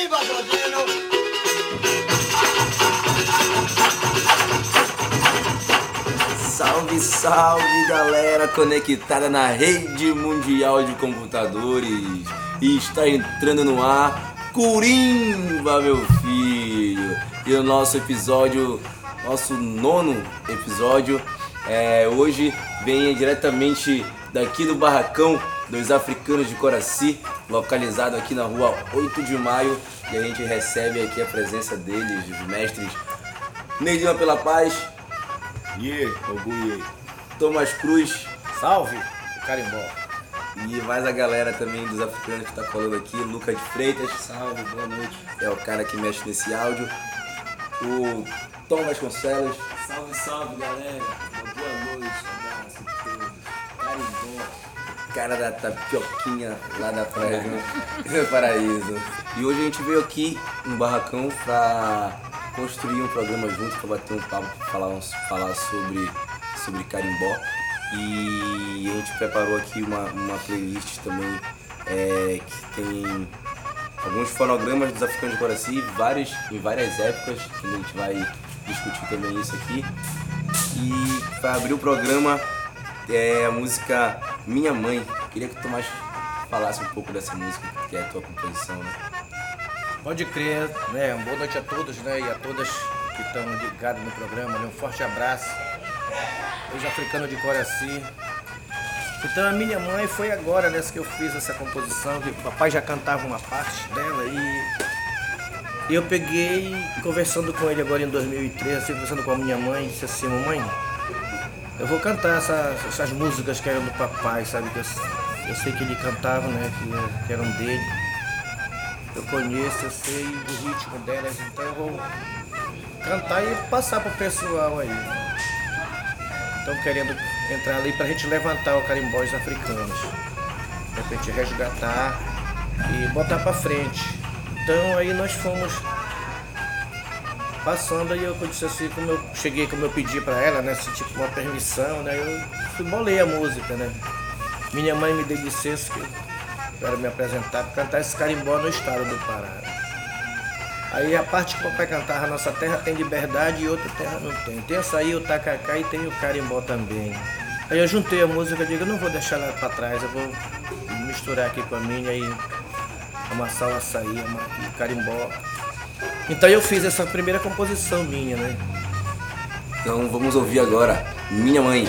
Viva! Salve, salve galera conectada na rede mundial de computadores e está entrando no ar Curimba, meu filho. E o nosso episódio, nosso nono episódio, é, hoje vem diretamente daqui do barracão dos africanos de Coraci, localizado aqui na rua 8 de maio. E a gente recebe aqui a presença deles, os mestres Neidinho pela Paz, Iê, Obuiê. Thomas Cruz Salve, o carimbó. e mais a galera também dos africanos que tá colando aqui, Luca de Freitas, Salve, boa noite. é o cara que mexe nesse áudio, o Tom Vasconcelos, Salve, salve galera, uma boa noite, abraço a todos, carimbó. Cara da tapioquinha lá da praia do Paraíso. E hoje a gente veio aqui no barracão pra construir um programa junto, pra bater um papo, pra falar, falar sobre, sobre carimbó. E a gente preparou aqui uma, uma playlist também é, que tem alguns fonogramas dos africanos de Coraci, vários, em várias épocas, que a gente vai discutir também isso aqui. E para abrir o programa é a música Minha Mãe. Queria que o Tomás falasse um pouco dessa música, que é a tua composição, né? Pode crer, né? Boa noite a todos, né? E a todas que estão ligados no programa, né? Um forte abraço. Os africanos de Coraci. Então a minha mãe foi agora nessa que eu fiz essa composição, que o papai já cantava uma parte dela e eu peguei, conversando com ele agora em 2013, assim, conversando com a minha mãe, disse assim, mamãe, eu vou cantar essa- essas músicas que eram do papai, sabe? Que eu, eu sei que ele cantava, né? Que, que eram dele. Eu conheço, eu sei o ritmo delas, então eu vou cantar e passar pro pessoal aí. Estão querendo entrar ali pra gente levantar o carimbós africanos. De repente resgatar e botar pra frente. Então aí nós fomos passando aí eu disse assim, como eu cheguei, como eu pedi pra ela, né? Assim, tipo uma permissão, né? Eu bolei a música, né? Minha mãe me deu licença quero me apresentar para cantar esse carimbó no estado do Pará. Aí a parte que o papai cantava, nossa terra tem liberdade e outra terra não tem. Tem essa aí, o tacacá e tem o carimbó também. Aí eu juntei a música e digo, não vou deixar ela para trás, eu vou misturar aqui com a minha e amassar o açaí, e o carimbó. Então eu fiz essa primeira composição minha, né? Então vamos ouvir agora Minha Mãe.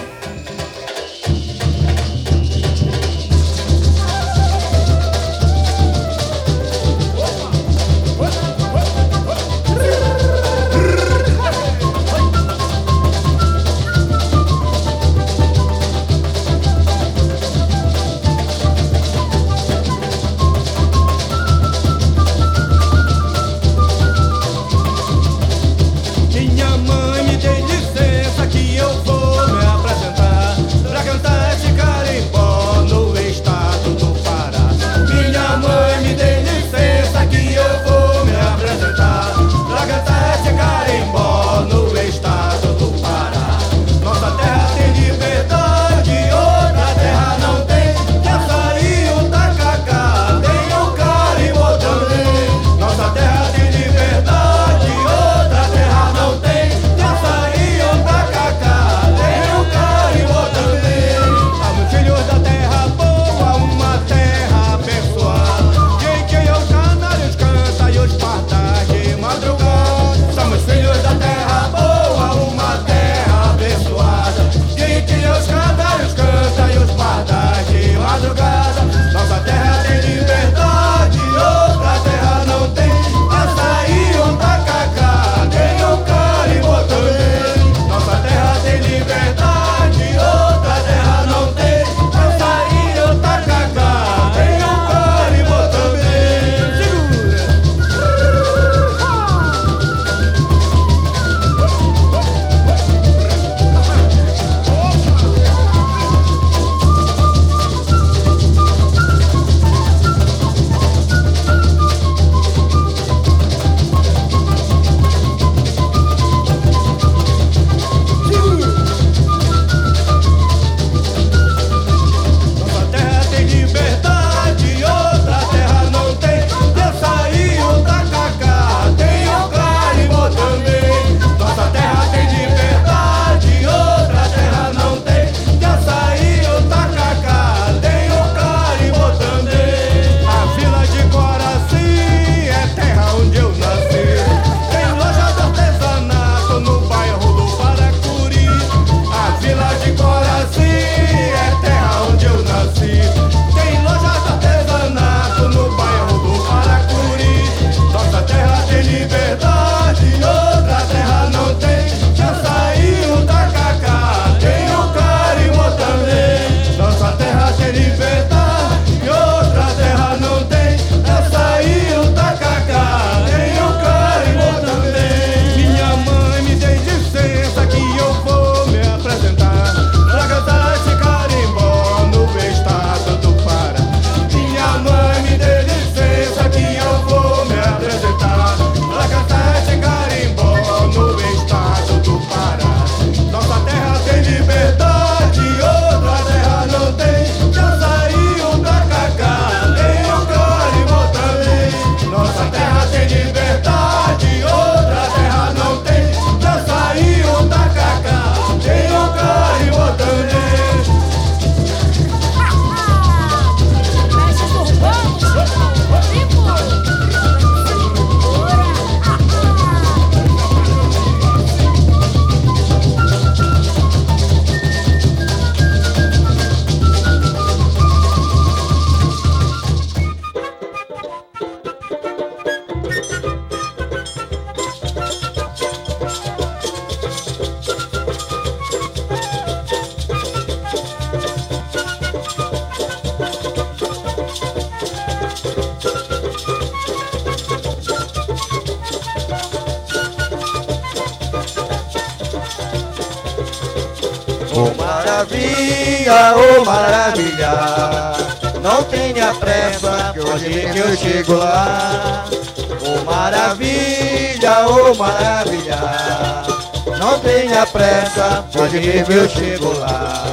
Mesmo eu chego lá.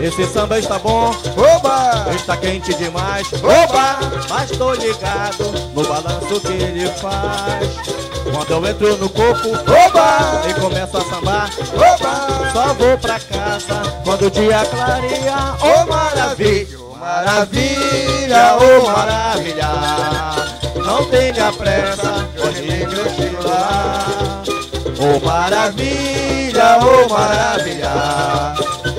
Esse samba está bom, oba! Está quente demais, oba! Mas tô ligado no balanço que ele faz. Quando eu entro no coco, oba! E começo a sambar, oba! Só vou pra casa quando o dia clareia, oh maravilha! Maravilha, oh maravilha! Não tenha pressa, Oh maravilha, oh maravilha!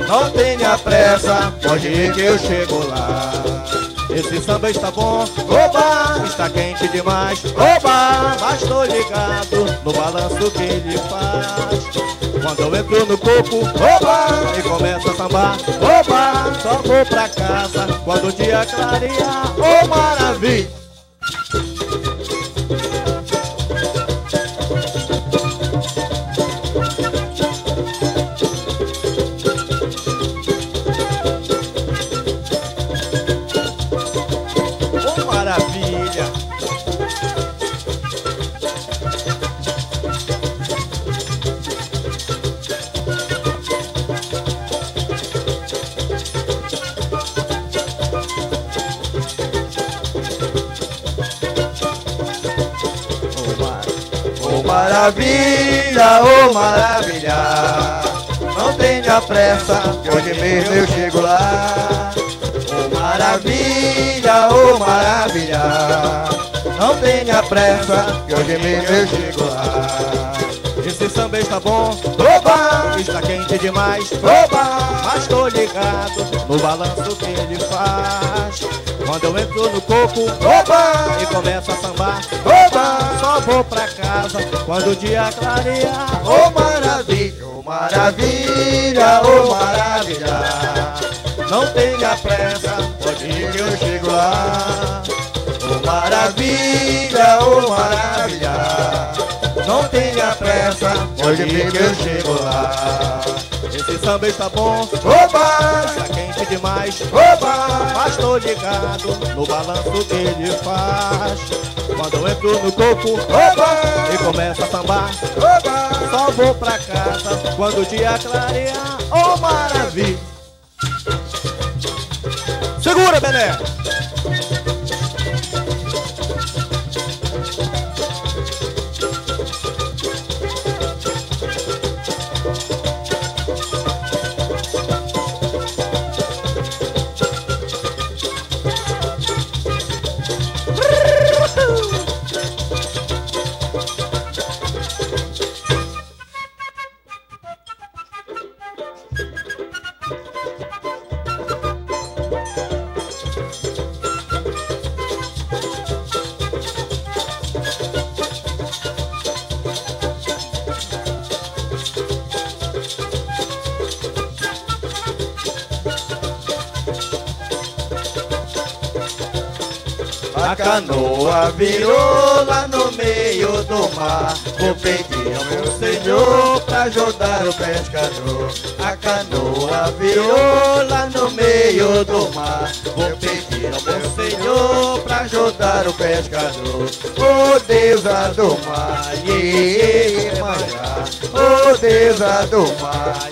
Não tenha pressa, pode ir que eu chego lá. Esse samba está bom, oba, está quente demais, oba, mas tô ligado no balanço que ele faz. Quando eu entro no coco, oba, e começo a sambar, oba, só vou pra casa quando o dia clareia, oh maravilha. Maravilha, oh maravilha. Não tenha pressa, que hoje mesmo eu chego lá. Oh maravilha, oh maravilha. Não tenha pressa, que hoje mesmo eu chego lá. Esse samba está bom, oba! Está quente demais, oba! Mas tô ligado no balanço que ele faz. Quando eu entro no coco, oba! E começo a sambar, oba! Só vou pra casa quando o dia clareia, oh maravilha, oh maravilha, oh maravilha. Não tenha pressa, pode ir que eu chego lá. Oh maravilha, oh maravilha. Não tenha pressa, pode ir que eu chego lá. Esse samba está bom, oba! Quente demais, oba! Mas tô ligado no balanço que ele faz. Quando eu entro no coco, oba! E começa a sambar, oba! Só vou pra casa quando o dia clareia, oh maravilha! Segura, Bené! Virou lá no meio do mar. Vou pedir ao meu senhor pra ajudar o pescador. A canoa virou lá no meio do mar. Vou pedir ao meu senhor pra ajudar o pescador. Ô deusa do mar, Iemanjá. Ô deusa do mar,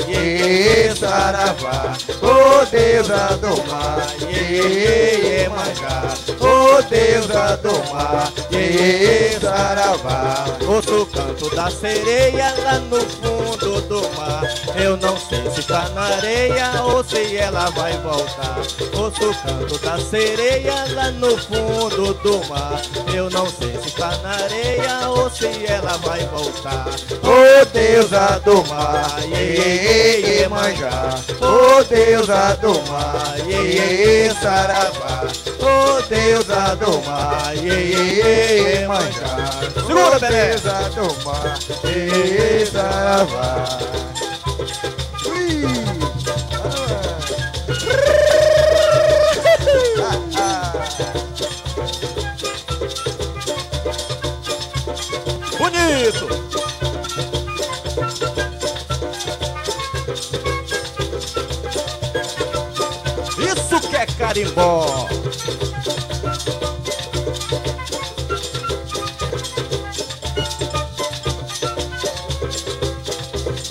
Saravá. Ô deusa do mar, Iemanjá. Ô deusa do mar, Saravá. Ouço o canto da sereia lá no fundo do mar. Eu não sei se está na areia ou se ela vai voltar. Ouço o canto da sereia lá no fundo do mar. Eu não sei se está na areia ou se ela vai voltar. Deusa do mar, Iê, Iemanjá. Ô deusa do mar, Iê, Saravá. Ô deusa do mar, Iê, Iemanjá. Segura, deusa do mar, Iê, Saravá. Ah, ah. Bonito! Carimbó.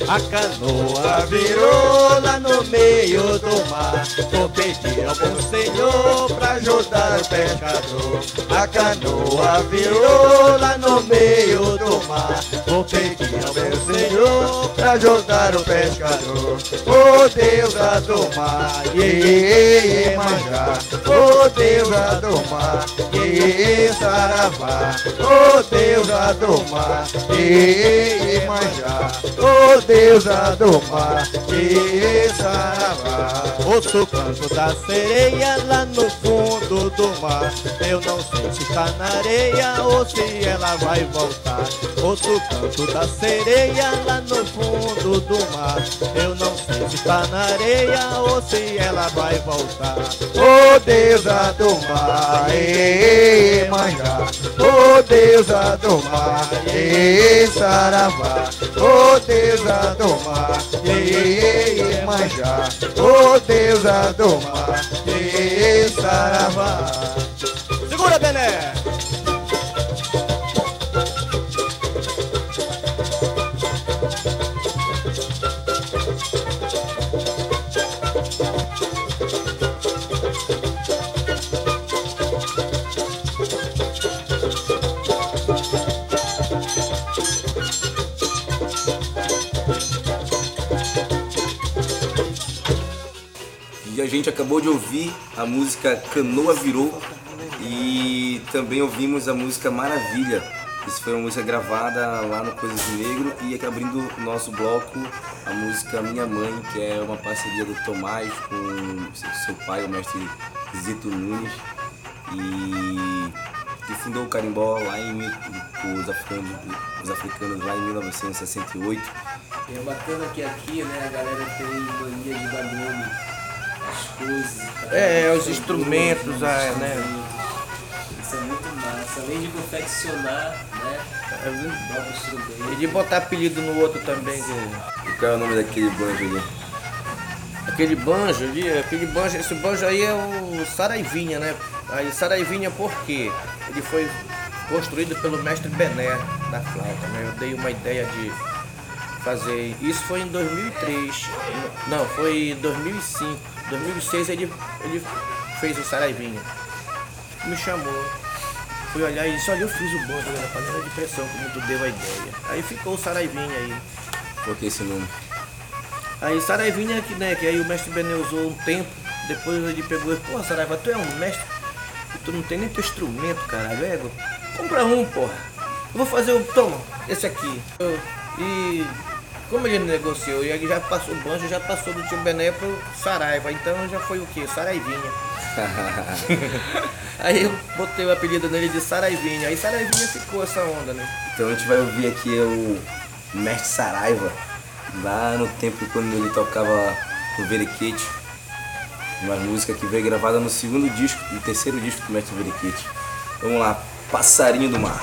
A canoa virou lá no meio do mar. Vou pedir ao bom Senhor pra ajudar o pescador. A canoa virou lá no meio do mar. Vou pedir ao meu Senhor pra ajudar o pescador. Oh Deus do mar, e manjar. Oh Deus do mar, e saravá. Oh Deus do mar, e manjar. Oh Deus deusa do mar e saravá. Ouço o canto da sereia lá no fundo do mar. Eu não sei se está na areia ou se ela vai voltar. Ouço o canto da sereia lá no fundo do mar. Eu não sei se está na areia ou se ela vai voltar. Ô oh, deusa do mar, e manjá. Ô oh, deusa do mar, e saravá. Ô oh, deusa do mar, e manjá, ô deusa do mar, e saravá. Segura, Bené! Gente acabou de ouvir a música Canoa Virou e também ouvimos a música Maravilha. Isso foi uma música gravada lá no Coisas de Negro e abrindo o nosso bloco a música Minha Mãe, que é uma parceria do Tomás com seu pai, o mestre Zito Nunes, e que fundou o carimbó lá em os africanos, os africanos lá em 1968. É bacana que aqui, né, a galera tem mania de dar nome coisas. É, os instrumentos, ah, né? Isso é muito massa. Além de confeccionar, né? Novos instrumentos. E de botar apelido no outro também. Que... E qual é o nome daquele banjo ali? Aquele banjo ali, aquele banjo, esse banjo aí é o Saraivinha, né? Aí Saraivinha por quê? Ele foi construído pelo mestre Bené da flauta, né? Eu dei uma ideia de fazer. Isso foi em 2003. Não, foi em 2005 2006 ele, ele fez o Saraivinha. Me chamou. Fui olhar e disse, olha, eu fiz o bonde na panela de pressão, como tu deu a ideia. Aí ficou o Saraivinha aí. Por que esse nome? Aí Saraivinha que, né, que aí o mestre Benê usou um tempo, depois ele pegou e pô, Saraiva, tu é um mestre, tu não tem nem teu instrumento, caralho, ego. Compra um, porra. Eu vou fazer o. Toma, esse aqui. Eu, e como ele negociou e ele já passou o banjo, já passou do tio Bené pro Saraiva, então já foi o que? Saraivinha. aí eu botei o apelido nele de Saraivinha, aí Saraivinha ficou essa onda, né? Então a gente vai ouvir aqui o Mestre Saraiva, lá no tempo quando ele tocava no Veriquete, uma música que veio gravada no segundo disco, no terceiro disco do Mestre Veriquete. Vamos lá, Passarinho do Mar.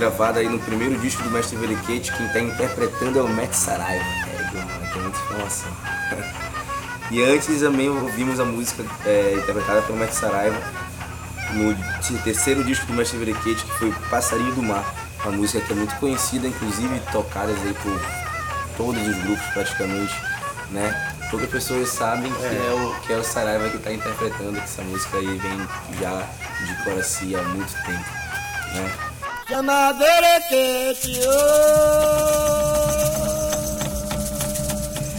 Gravada aí no primeiro disco do mestre Veriquete, quem está interpretando é o Matt Saraiva. É, mano, tem muita informação. e antes também ouvimos a música é, interpretada pelo Matt Saraiva no terceiro disco do mestre Veriquete, que foi Passarinho do Mar. Uma música que é muito conhecida, inclusive tocada aí por todos os grupos praticamente, né? Poucas pessoas sabem que é, o, que é o Saraiva que está interpretando, que essa música aí vem já de Coraci há muito tempo?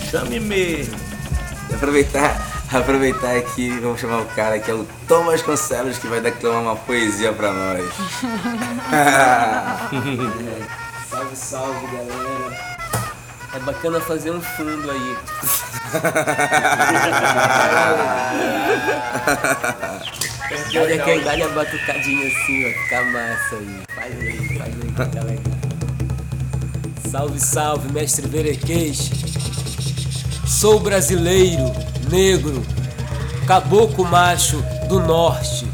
Chame-me! Aproveitar, aproveitar aqui, vamos chamar o cara que é o Thomas Concelos, que vai declamar uma poesia pra nós. salve, salve, galera. É bacana fazer um fundo aí. Olha que idade a batucadinha assim, ó. Fica massa aí. Salve, salve, mestre Berequês. Sou brasileiro, negro, caboclo macho do norte.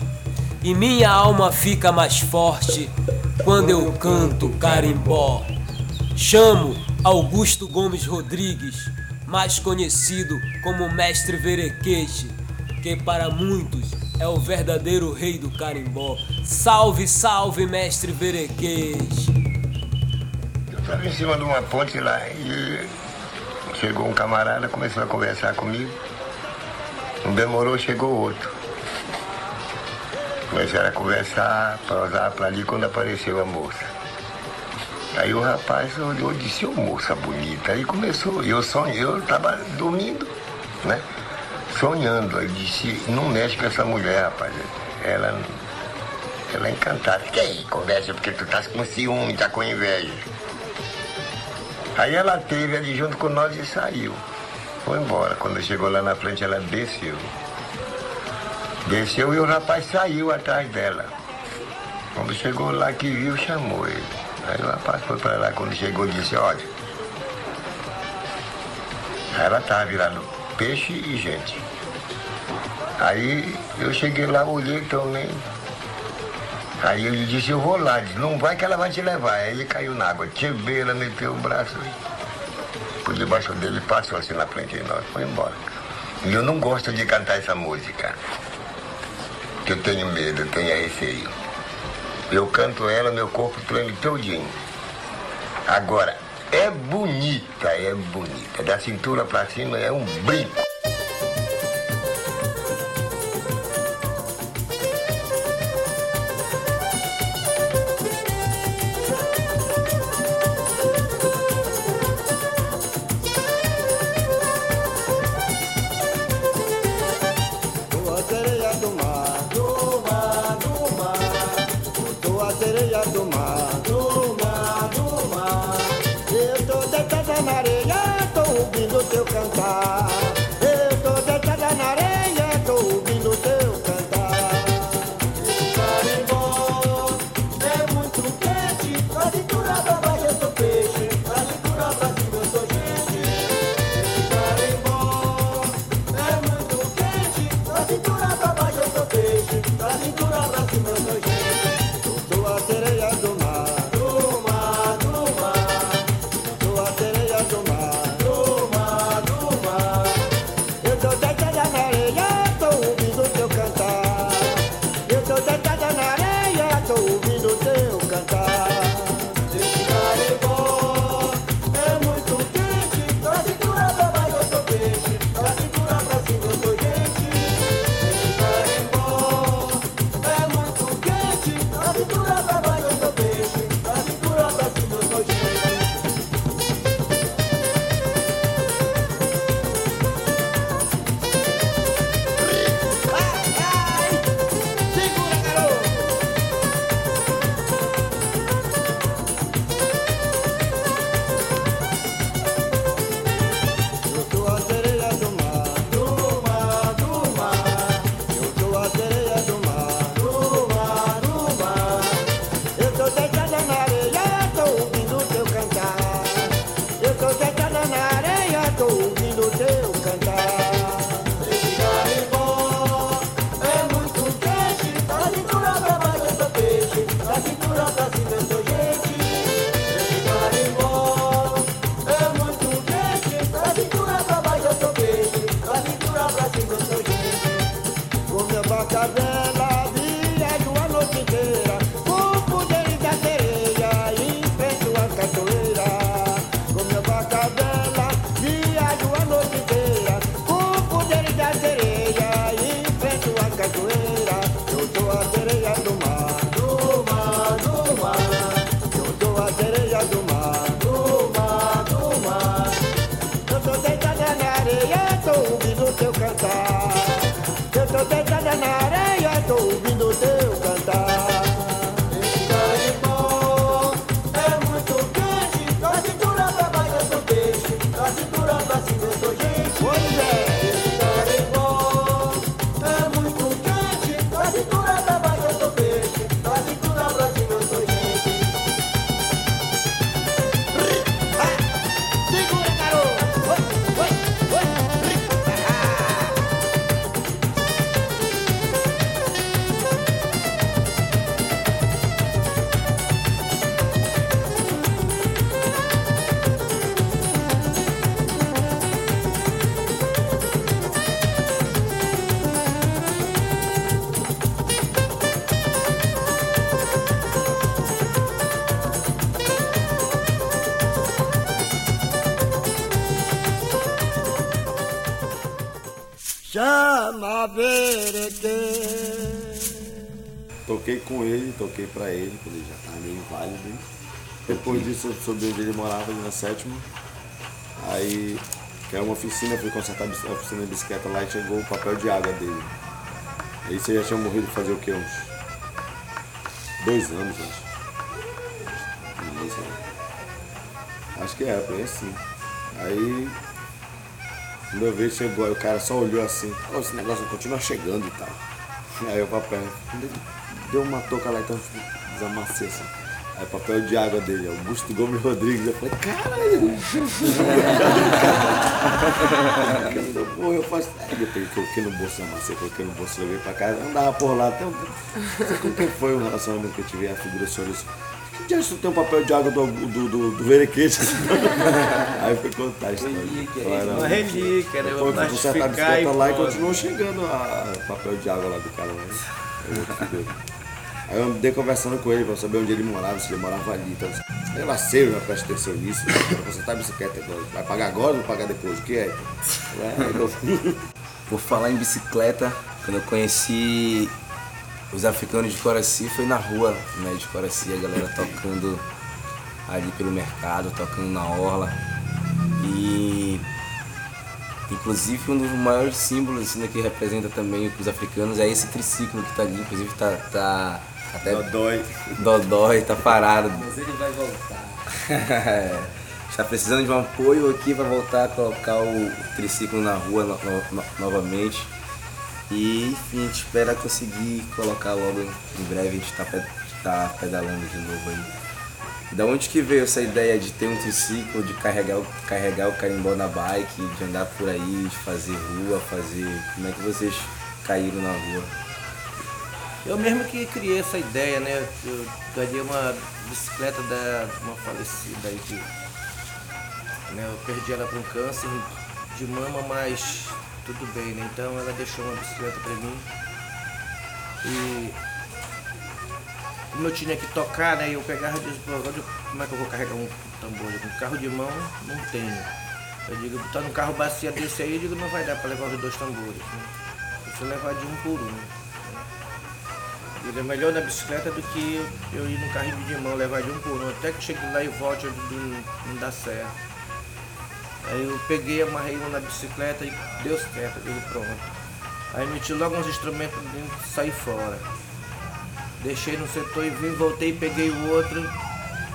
E minha alma fica mais forte quando eu canto carimbó. Chamo Augusto Gomes Rodrigues, mais conhecido como Mestre Verequete, que para muitos é o verdadeiro rei do carimbó. Salve, salve, Mestre Verequete! Eu estava em cima de uma ponte lá e chegou um camarada, começou a conversar comigo. Não demorou, chegou outro. Começaram a conversar, para usar para ali quando apareceu a moça. Aí o rapaz olhou e disse, ô moça bonita. Aí começou, eu sonhei, eu estava dormindo, né? Sonhando. Aí disse, não mexe com essa mulher, rapaz. Ela, ela é encantada. Que aí, conversa porque tu tá com ciúme, tá com inveja. Aí ela teve ali junto com nós e saiu. Foi embora. Quando chegou lá na frente, ela desceu. Desceu e o rapaz saiu atrás dela. Quando chegou lá que viu, chamou ele. Aí o rapaz foi para lá, quando chegou disse, olha, ela estava virando peixe e gente. Aí eu cheguei lá, olhei também. Aí ele disse, eu vou lá, disse, não vai que ela vai te levar. Aí ele caiu na água, tchebei, meteu o braço por debaixo dele, passou assim na frente de nós, foi embora. E eu não gosto de cantar essa música. Que eu tenho medo, eu tenho receio. Eu canto ela, meu corpo treme todinho. Agora, é bonita, é bonita. Da cintura pra cima é um brinco. Berequê. Toquei com ele, toquei pra ele, quando ele já tava meio inválido. hein? Depois disso eu soube onde ele morava, ali na sétima. Aí, que era uma oficina, fui consertar a oficina de bicicleta lá e chegou o papel de água dele. Aí você já tinha morrido fazer o quê? Uns dois anos, acho. Acho que era, foi assim. Aí, quando eu vi, chegou, aí o cara só olhou assim, "Ó, esse negócio continua chegando e tal. Aí o papel, deu uma toca lá, então desamassei assim. Aí o papel de água dele, Augusto Gomes Rodrigues, eu falei, caralho! Porra, eu faço. Aí depois coloquei no bolso, amassei, coloquei no bolso, levei pra casa, andava por lá, até um... Não que foi o relacionamento que eu tive, a figura disse, que dia tu tem um papel de água do, do, do, do Verequete? Aí foi contar a história. Relíquia, é Uma relíquia, né? Fui consertar a bicicleta lá e continuou chegando a papel de água lá do cara. Né? Aí eu andei conversando com ele pra saber onde ele morava, se ele morava ali. Então, eu laceiro, já presta atenção nisso. Vou consertar a bicicleta agora. Vai pagar agora ou vai pagar depois? O que é? É, eu- Por falar em bicicleta, quando eu conheci os africanos de Coraci foi na rua né, de Coraci, a galera tocando ali pelo mercado, tocando na orla. E inclusive um dos maiores símbolos assim, né, que representa também os africanos é esse triciclo que tá ali, inclusive tá, tá até Dodói. dodói, tá parado. Mas ele vai voltar. Está precisando de um apoio aqui para voltar a colocar o triciclo na rua no- no- no- novamente. E enfim, a gente espera conseguir colocar logo em breve, a gente está tá pedalando de novo aí. Da onde que veio essa ideia de ter um triciclo, de carregar, carregar o carimbó na bike, de andar por aí, de fazer rua, fazer. Como é que vocês caíram na rua? Eu mesmo que criei essa ideia, né? Eu ganhei uma bicicleta da uma falecida aí que né, eu perdi ela com câncer de mama, mas tudo bem, né? Então ela deixou uma bicicleta pra mim. E como eu tinha que tocar, né? Eu pegava e disse, "Pô, agora eu- como é que eu vou carregar um tambor? Com carro de mão não tenho. Eu digo, botar no carro bacia desse aí, eu digo, não vai dar para levar os dois tambores. Né? Eu fui levar de um por um. Ele é melhor na bicicleta do que eu, ir no carrinho de mão, levar de um por um. Até que chegue lá e volte, não dá certo. Aí eu peguei, amarrei um na bicicleta e deu certo, digo, pronto. Aí meti logo uns instrumentos dentro e saí fora. Deixei no setor e vim, voltei, peguei o outro.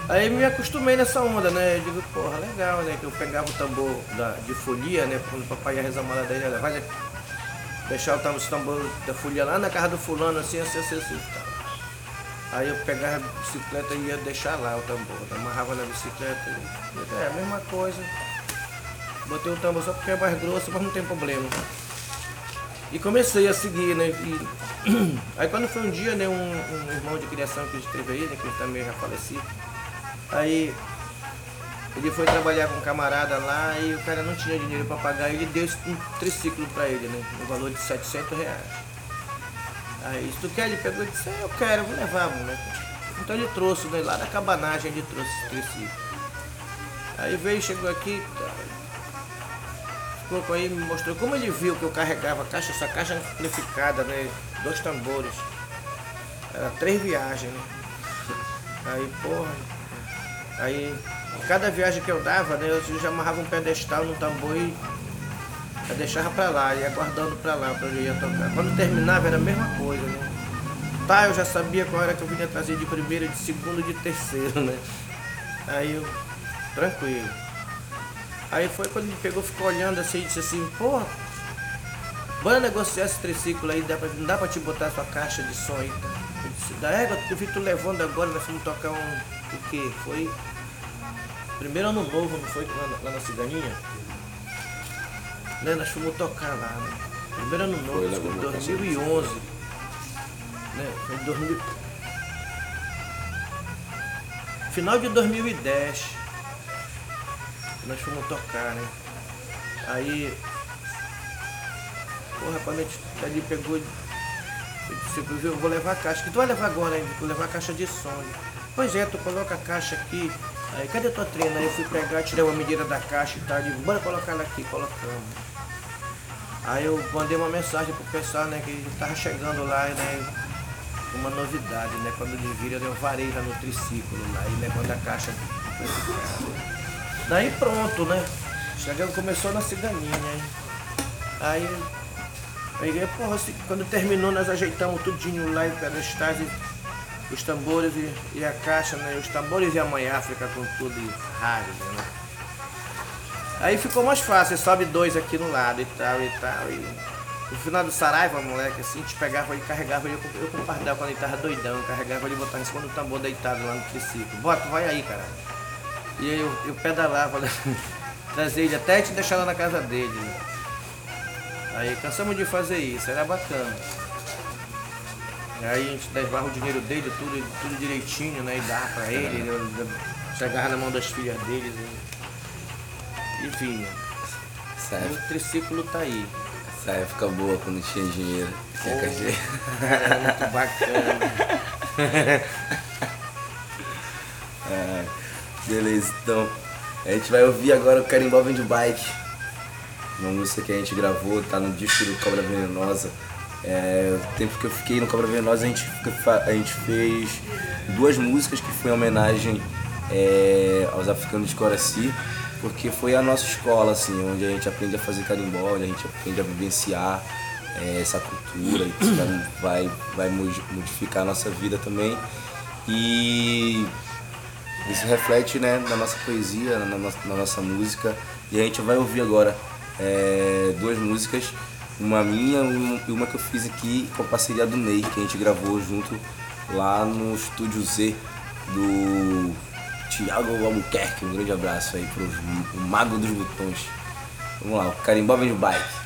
Aí me acostumei nessa onda, né? Eu digo, porra, legal, né? Que eu pegava o tambor da, de folia, né? Quando o papai ia rezar malada dele, vai né? deixar o tambor da folia lá na casa do fulano, assim, assim, assim, assim. Aí eu pegava a bicicleta e ia deixar lá o tambor. Amarrava na bicicleta e. É a mesma coisa. Botei o tambor só porque é mais grosso, mas não tem problema. E comecei a seguir, né? E- Aí quando foi um dia, né, um, um irmão de criação que esteve aí, né, que também já falecido, aí ele foi trabalhar com um camarada lá e o cara não tinha dinheiro para pagar, ele deu um triciclo para ele, né? No valor de 700 reais. Aí, se tu quer, ele pegou e disse, "É, eu quero, eu vou levar, moleque. Então ele trouxe, né? Lá da cabanagem ele trouxe esse triciclo. Aí veio, chegou aqui, colocou aí, me mostrou como ele viu que eu carregava a caixa, essa caixa amplificada, né? Dois tambores. Era três viagens, né? Aí, porra. Aí, cada viagem que eu dava, né? Eu já amarrava um pedestal no tambor e eu deixava pra lá, ia guardando pra lá, pra eu ia tocar. Quando terminava era a mesma coisa, né? Tá, eu já sabia qual era que eu vinha trazer de primeiro, de segundo, de terceiro, né? Aí eu, tranquilo. Aí foi quando ele pegou, ficou olhando assim e disse assim, porra, bora negociar esse triciclo aí, dá pra, não dá pra te botar sua caixa de som aí. tá? Eu disse, da égua, eu vi tu levando agora, nós fomos tocar um. O quê? Foi. Primeiro ano novo, não foi lá, na- lá na Ciganinha? Né, nós fomos tocar lá, né? Primeiro ano novo, Foi, levou em uma 2011. Né? Foi em 2000. Final de 2010 nós fomos tocar, né? Aí, a gente ali pegou, eu disse, eu vou levar a caixa, que tu vai levar agora ainda, vou levar a caixa de som. Pois é, tu coloca a caixa aqui, aí cadê tua treina? Aí eu fui pegar, tirei uma medida da caixa e tal, digo, bora colocar ela aqui, colocamos. Aí eu mandei uma mensagem pro pessoal, né, que tava chegando lá, né, uma novidade, né, quando eles viram, eu varei lá no triciclo lá, e levando a caixa. Daí pronto, né, chegando, começou na ciganinha, hein. Aí, peguei, porra, assim, quando terminou nós ajeitamos tudinho lá, e pedestais, e os tambores e, e a caixa, né, os tambores e a mãe África com tudo, e rádio, né. Aí ficou mais fácil, sobe dois aqui no lado e tal e tal. E no final do Saraiva, moleque, assim, a gente pegava ele, carregava ele, eu eu com o pardal quando ele tava doidão, carregava ele e botava em cima do tambor deitado lá no triciclo. Bota, vai aí, cara. E aí eu, eu pedalava, trazia ele até te deixar lá na casa dele. Aí cansamos de fazer isso, era bacana. Aí a gente levava o dinheiro dele, tudo, tudo direitinho, né? E dava pra ele, ele eu- chegava na mão das filhas dele. E vinha. O triciclo tá aí. essa época boa quando tinha dinheiro. Tinha cachê. Era muito bacana. É, beleza, então a gente vai ouvir agora o Carimbó Vem de Bike. Uma música que a gente gravou, tá no disco do Cobra Venenosa. É, o tempo que eu fiquei no Cobra Venenosa a gente, a gente fez duas músicas que foi em homenagem é, aos africanos de Coraci, porque foi a nossa escola, assim, onde a gente aprende a fazer carimbó, onde a gente aprende a vivenciar é, essa cultura, isso vai, vai, vai modi- modificar a nossa vida também. E isso reflete né, na nossa poesia, na, nossa- na nossa música. E a gente vai ouvir agora é, duas músicas, uma minha e uma- que eu fiz aqui com a parceria do Ney, que a gente gravou junto lá no Estúdio Z do Thiago Albuquerque. Um grande abraço aí pro o Mago dos Botões. Vamos lá, o Carimbó vem de bike.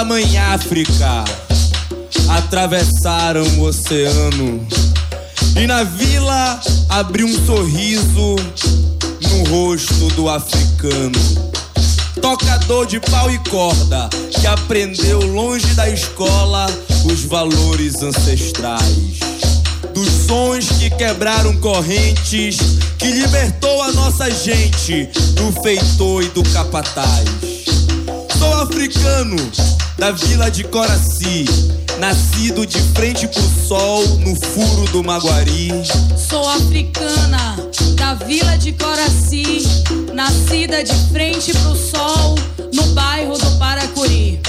Da mãe África atravessaram o oceano e na vila abriu um sorriso no rosto do africano. Tocador de pau e corda que aprendeu longe da escola os valores ancestrais. Dos sons que quebraram correntes, que libertou a nossa gente do feitor e do capataz. Sou africano da vila de Coraci, nascido de frente pro sol no furo do Maguari. Sou africana da vila de Coraci, nascida de frente pro sol no bairro do Paracuri.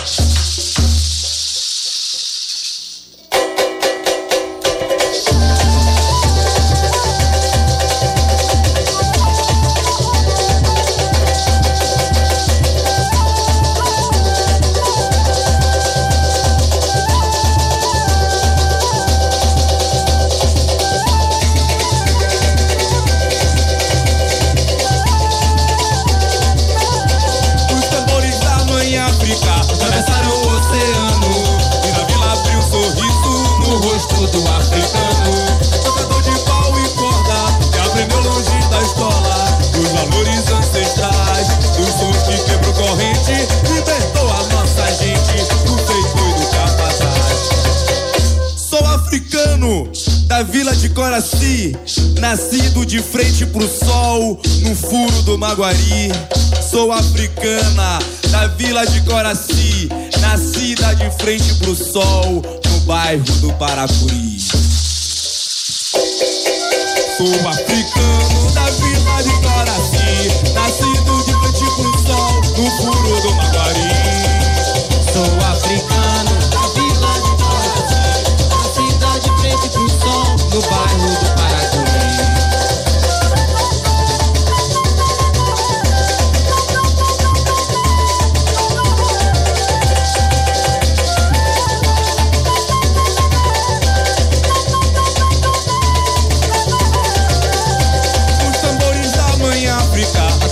Coraci, nascido de frente pro sol no furo do Maguari. Sou africana da vila de Coraci, nascida de frente pro sol no bairro do Paracuri. Sou africano da vila de Coraci, nascido de frente pro sol no furo do Maguari. No bairro do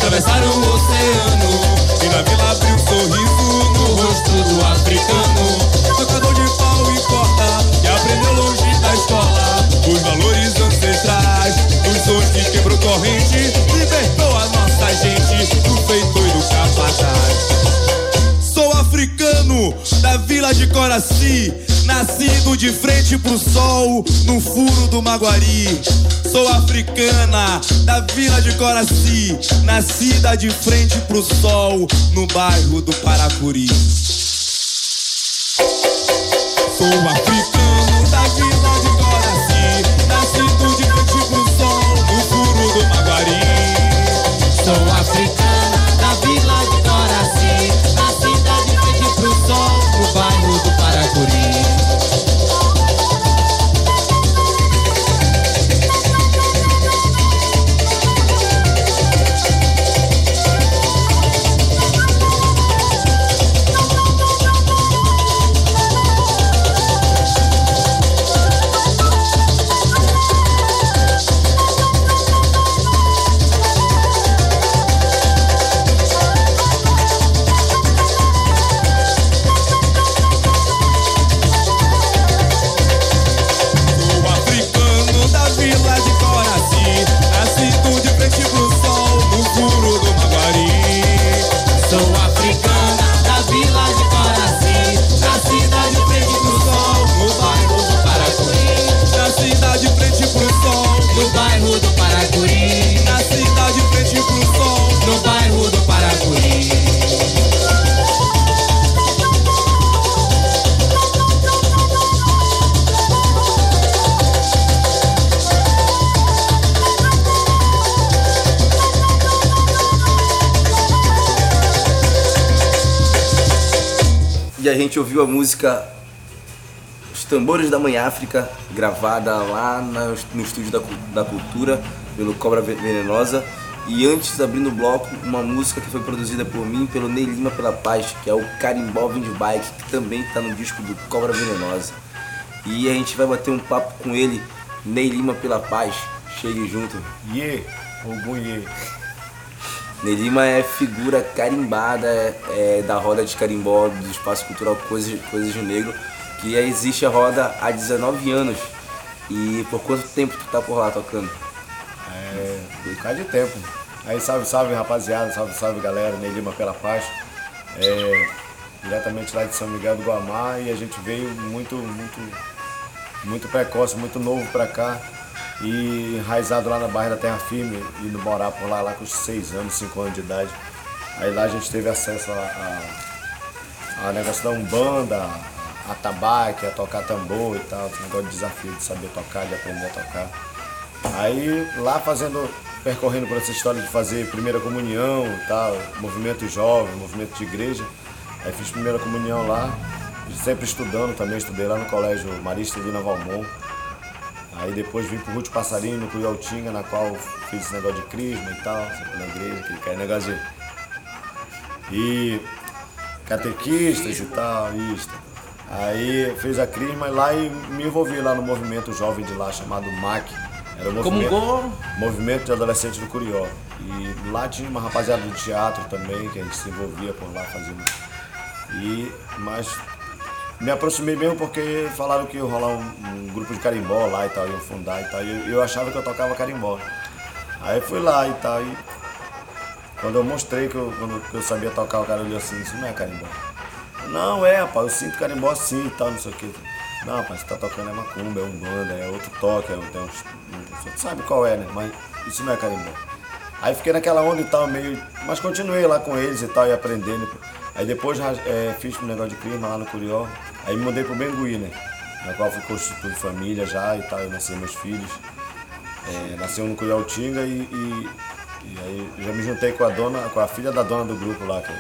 atravessaram o oceano e na vila abriu um sorriso no rosto do africano. Sons que quebrou corrente, libertou a nossa gente do feito e do capataz. Sou africano da vila de Coraci, nascido de frente pro sol no furo do Maguari. Sou africana da vila de Coraci, nascida de frente pro sol no bairro do Paracuri. Sou africano ouviu a música Os Tambores da Mãe África, gravada lá no Estúdio da, da Cultura, pelo Cobra Ve- Venenosa. E antes, abrindo o bloco, uma música que foi produzida por mim, pelo Ney Lima Pela Paz, que é o Carimbó Vind Bike, que também está no disco do Cobra Venenosa. E a gente vai bater um papo com ele, Ney Lima Pela Paz. Chegue junto. Ye, Ogum Ye. Nelima é figura carimbada é, da roda de carimbó do Espaço Cultural Coisas, Coisas de Negro, que existe a roda há 19 anos. E por quanto tempo tu tá por lá tocando? É, um bocado de tempo. Aí salve, salve rapaziada, salve, salve galera, Nelima pela paz. É, diretamente lá de São Miguel do Guamá e a gente veio muito, muito, muito precoce, muito novo pra cá e enraizado lá na Barra da Terra Firme, indo morar por lá, lá com 6 anos, 5 anos de idade. Aí lá a gente teve acesso a, a, a negócio da Umbanda, a tabaque, a tocar tambor e tal, esse negócio de desafio de saber tocar, de aprender a tocar. Aí lá fazendo, percorrendo por essa história de fazer primeira comunhão e tal, movimento jovem, movimento de igreja. Aí fiz primeira comunhão lá, sempre estudando também, estudei lá no colégio Marista Vina Valmont. Aí depois vim pro Ruth Passarinho, no Curialtinga, na qual fiz esse negócio de crisma e tal, sempre na igreja, aquele cara, negócio de. E catequistas e tal, isto. Aí fiz a crisma e lá e me envolvi lá no movimento jovem de lá chamado MAC. Era o movimento, Comungou? movimento de adolescentes do Curió. E lá tinha uma rapaziada de teatro também, que a gente se envolvia por lá fazendo. E, mas me aproximei mesmo porque falaram que ia rolar um, um grupo de carimbó lá e tal, iam fundar e tal. E eu, eu achava que eu tocava carimbó. Aí fui lá e tal. E quando eu mostrei que eu, eu sabia tocar, o cara olhou assim, isso não é carimbó. Não, é, rapaz, eu sinto carimbó sim e tal, não sei o que. Não, rapaz, você tá tocando é macumba, é umbanda, é outro toque, é, tem uns, você sabe qual é, né? Mas isso não é carimbó. Aí fiquei naquela onda e tal, meio. Mas continuei lá com eles e tal, e aprendendo. Aí depois é, fiz um negócio de clima lá no Curió. Aí me mudei pro Bengui, né? Na qual fui constituir família já e tal, e nasci meus filhos. É, nasceu no Curió Tinga e, e, e aí já me juntei com a dona, com a filha da dona do grupo lá, que é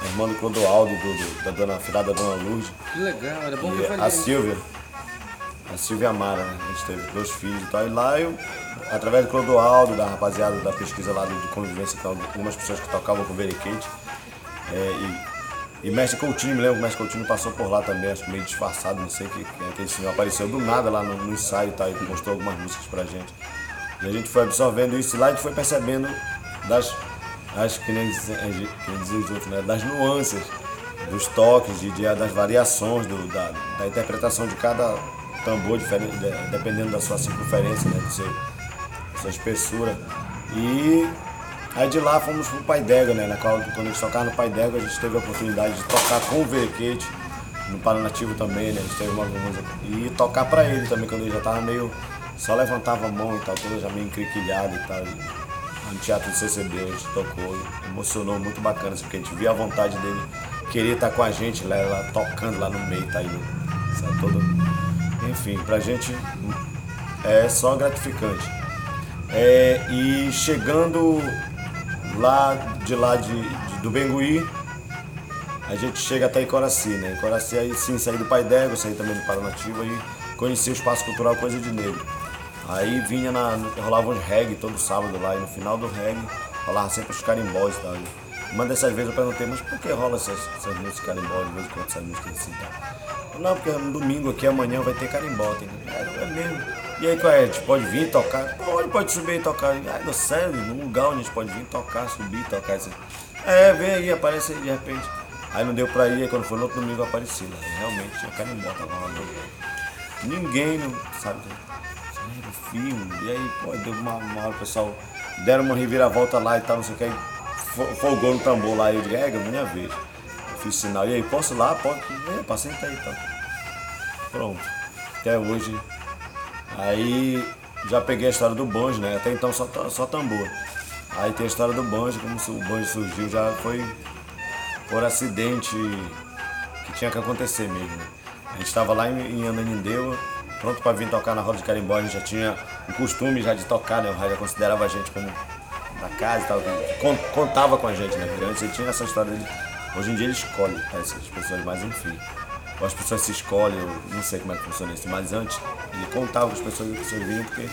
a irmã do Clodoaldo, do, do, da dona, filha da dona Lourdes. Que legal, era bom que eu falei. a Silvia, a Silvia Amara, né? A gente teve dois filhos e tal. E lá eu, através do Clodoaldo, da rapaziada da pesquisa lá de, de convivência com algumas pessoas que tocavam com o Veriquete. É, e, e Mestre Coutinho, me lembro que o Mestre Coutinho passou por lá também, acho meio disfarçado, não sei, que, que aquele senhor apareceu do nada lá no, no ensaio tal, e mostrou algumas músicas pra gente. E a gente foi absorvendo isso e lá a gente foi percebendo das, as, que nem, dizia os outros, né? das nuances, dos toques, de, de- das variações, do- da, da interpretação de cada tambor, diferente, de- dependendo da sua circunferência, né? do seu, da sua espessura. E aí de lá fomos pro Pai D'Égua, né? Na qual, quando a gente tocava no Pai D'Égua, a gente teve a oportunidade de tocar com o Verquete, no Paranativo também, né? A gente teve uma música. E tocar pra ele também, quando ele já tava meio. Só levantava a mão e tal, todo já meio encriquilhado e tal. E, no teatro do CCB, a gente tocou, emocionou, muito bacana, assim, porque a gente via a vontade dele querer estar com a gente lá, lá tocando lá no meio, tá aí, sabe, todo. Enfim, pra gente é só gratificante. É, e chegando lá de lá de, de- do Bengui, a gente chega até Icoraci, né? Icoraci aí sim, saí do Pai d'Égua, saí também do Paranativa e conheci o Espaço Cultural Coisa de Negro. Aí vinha na. rolava uns reggae todo sábado lá, e no final do reggae rolava sempre os carimbós e tal. Uma dessas vezes eu perguntei, mas por que rola essas, essas músicas carimbó de vez em quando essas músicas assim tal? Não, porque no domingo aqui amanhã vai ter carimbó, tem. É, é mesmo. E aí gente pode vir tocar? Pode, pode subir e tocar. Ai, do sério, num lugar onde a gente pode vir tocar, subir e tocar. Assim. É, vem aí, aparece aí de repente. Aí não deu pra ir, aí quando foi no outro domingo eu apareci. E realmente tinha carimbó, tava rolando. Ninguém, não, sabe? Sério, filme. E aí, pô, deu uma, uma hora o pessoal deram uma reviravolta lá e tal, não sei o que. Aí fo- folgou no tambor lá. E eu digo, é, minha vez. Eu fiz sinal. E aí, posso ir lá? Pode. É, pá, senta aí tal. Pronto. Até hoje. Aí já peguei a história do banjo, né? Até então só, só tambor. Aí tem a história do banjo, como o banjo surgiu, já foi por acidente que tinha que acontecer mesmo. né? A gente estava lá em, em Ananindeua, pronto para vir tocar na roda de carimbó, a gente já tinha o costume já de tocar, né? O Raio já considerava a gente como da casa e tal, con- contava com a gente, né? Porque antes ele tinha essa história dele. Hoje em dia ele escolhe essas pessoas, mas enfim. Ou as pessoas se escolhem, eu não sei como é que funciona isso, mas antes ele contava as pessoas que as pessoas vinham porque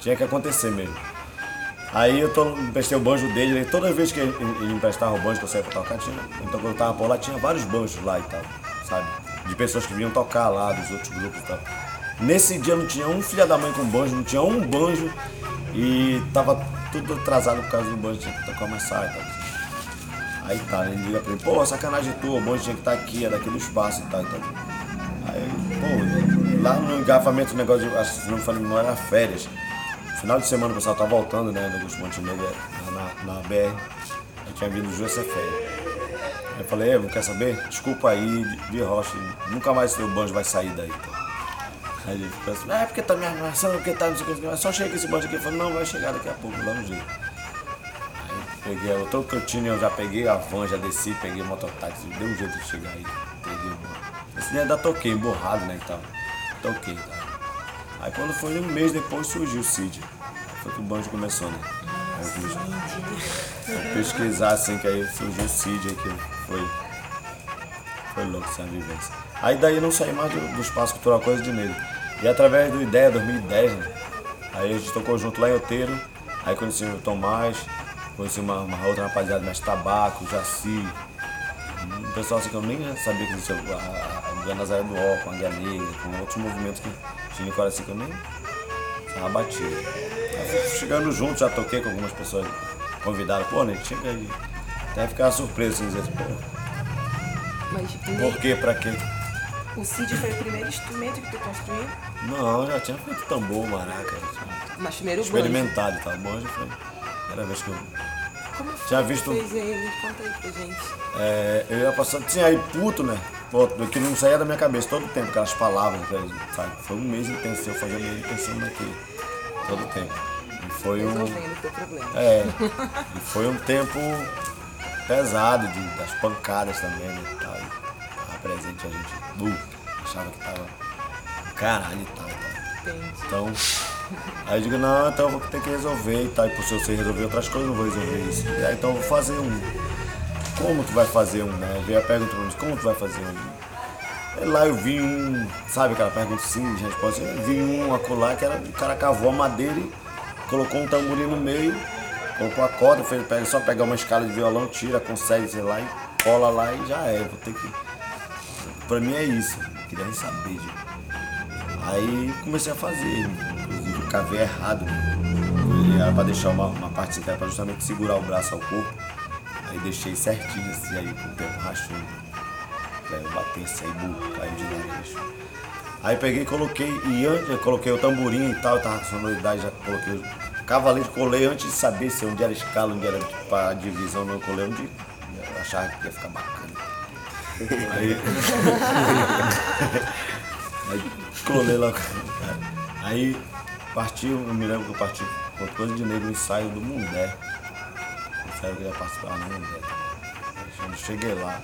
tinha que acontecer mesmo. Aí eu tô, emprestei o banjo dele, e toda vez que ele, ele emprestava o banjo que eu saía pra tocar, tinha, então quando eu tava por lá, tinha vários banjos lá e tal, sabe? De pessoas que vinham tocar lá, dos outros grupos e tal. Nesse dia não tinha um filho da mãe com banjo, não tinha um banjo E tava tudo atrasado por causa do banjo, tinha que tocar uma saia. Tá? Aí tá, ele liga pra ele, pô, sacanagem tua, o bonde tinha que estar aqui, é daqui do espaço e tal e tal. Aí, pô, lá no engarrafamento o negócio, de, acho não falei, não era férias. Final de semana o pessoal tá voltando, né, do Augusto Montenegro na, na, na BR. Eu tinha vindo do José Férias. Eu falei, "Ei, não quer saber? Desculpa aí, de, rocha, nunca mais seu banjo vai sair daí. Tá? Aí ele ficou assim, é porque tá me ameaçando, porque tá não sei o que, só chega esse banjo aqui. Eu falei, não, vai chegar daqui a pouco, dá um jeito. Peguei o todo que eu tinha, eu já peguei a van, já desci, peguei o mototáxi, deu um jeito de chegar aí. Peguei o. Esse dia ainda toquei, emborrado, né, e tal. Toquei, tá? Aí quando foi um mês depois surgiu o Cid. Foi que o banjo começou, né? Aí eu a pesquisar assim, que aí surgiu o Cid aí que foi. Foi louco essa vivência. Aí daí não saí mais do, do espaço cultural Coisa de Negro. E através do Ideia 2010, né? Aí a gente tocou junto lá em Outeiro. Aí conheci o Tomás, conheci uma, uma outra rapaziada, Mestre Tabaco, Jaci. Um pessoal assim que eu nem sabia que existia a, a, a Nazaré do Ó, com a Guia Negra, com outros movimentos que tinha em Coraci que eu nem tava batido. Chegando junto, já toquei com algumas pessoas convidadas, pô, né, chega aí. Até ficar surpreso assim, dizer, assim, pô, Mas por quê, pra quê? o Cid foi o primeiro instrumento que tu construiu? Não, já tinha feito tambor, maraca, Mas primeiro o banjo. experimentado e tal. Banjo foi primeira vez que eu. Como foi Tinha que visto- fez ele? Conta aí pra gente. É, eu ia passando, tinha aí puto, né? Pô, que não saía da minha cabeça todo o tempo, aquelas palavras, aquelas, sabe? Foi um mês intenso, eu fazendo ele pensando naquilo. Todo o tempo. E foi um. Teu problema. É. E foi um tempo pesado, de, das pancadas também, né? e Tal, e presente a gente. Uh, achava que tava. Caralho e tal, e tal. Entendi. Então, aí eu digo, não, então eu vou ter que resolver e tal. E por se eu sei resolver outras coisas, eu não vou resolver isso. E aí, então eu vou fazer um. Como tu vai fazer um, né? Veio a pergunta pra mim, como tu vai fazer um? E lá eu vi um, sabe aquela pergunta sim, de resposta? Eu vi um acolá que era, o cara cavou a madeira e colocou um tamborim no meio, colocou a corda, fez, pega, só pegar uma escala de violão, tira, consegue, sei lá, e cola lá e já é. Vou ter que. Pra mim é isso. Queria nem saber. Aí comecei a fazer, eu cavei errado. E Era pra deixar uma, uma parte era pra justamente segurar o braço ao corpo. Aí deixei certinho assim, aí com o tempo rachou. Aí eu bati assim, aí burro, caiu de lado. Aí peguei e coloquei, e antes eu coloquei o tamborim e tal, tava com sonoridade, já coloquei o cavaleiro, colei antes de saber se onde era escala, onde era tipo, a divisão, não colei onde eu achava que ia ficar bacana. Aí, aí colei lá. Aí partiu, eu me lembro que eu parti com coisa de negro, um ensaio do Mundé. Ensaio que eu ia participar no Mundé. Quando cheguei lá,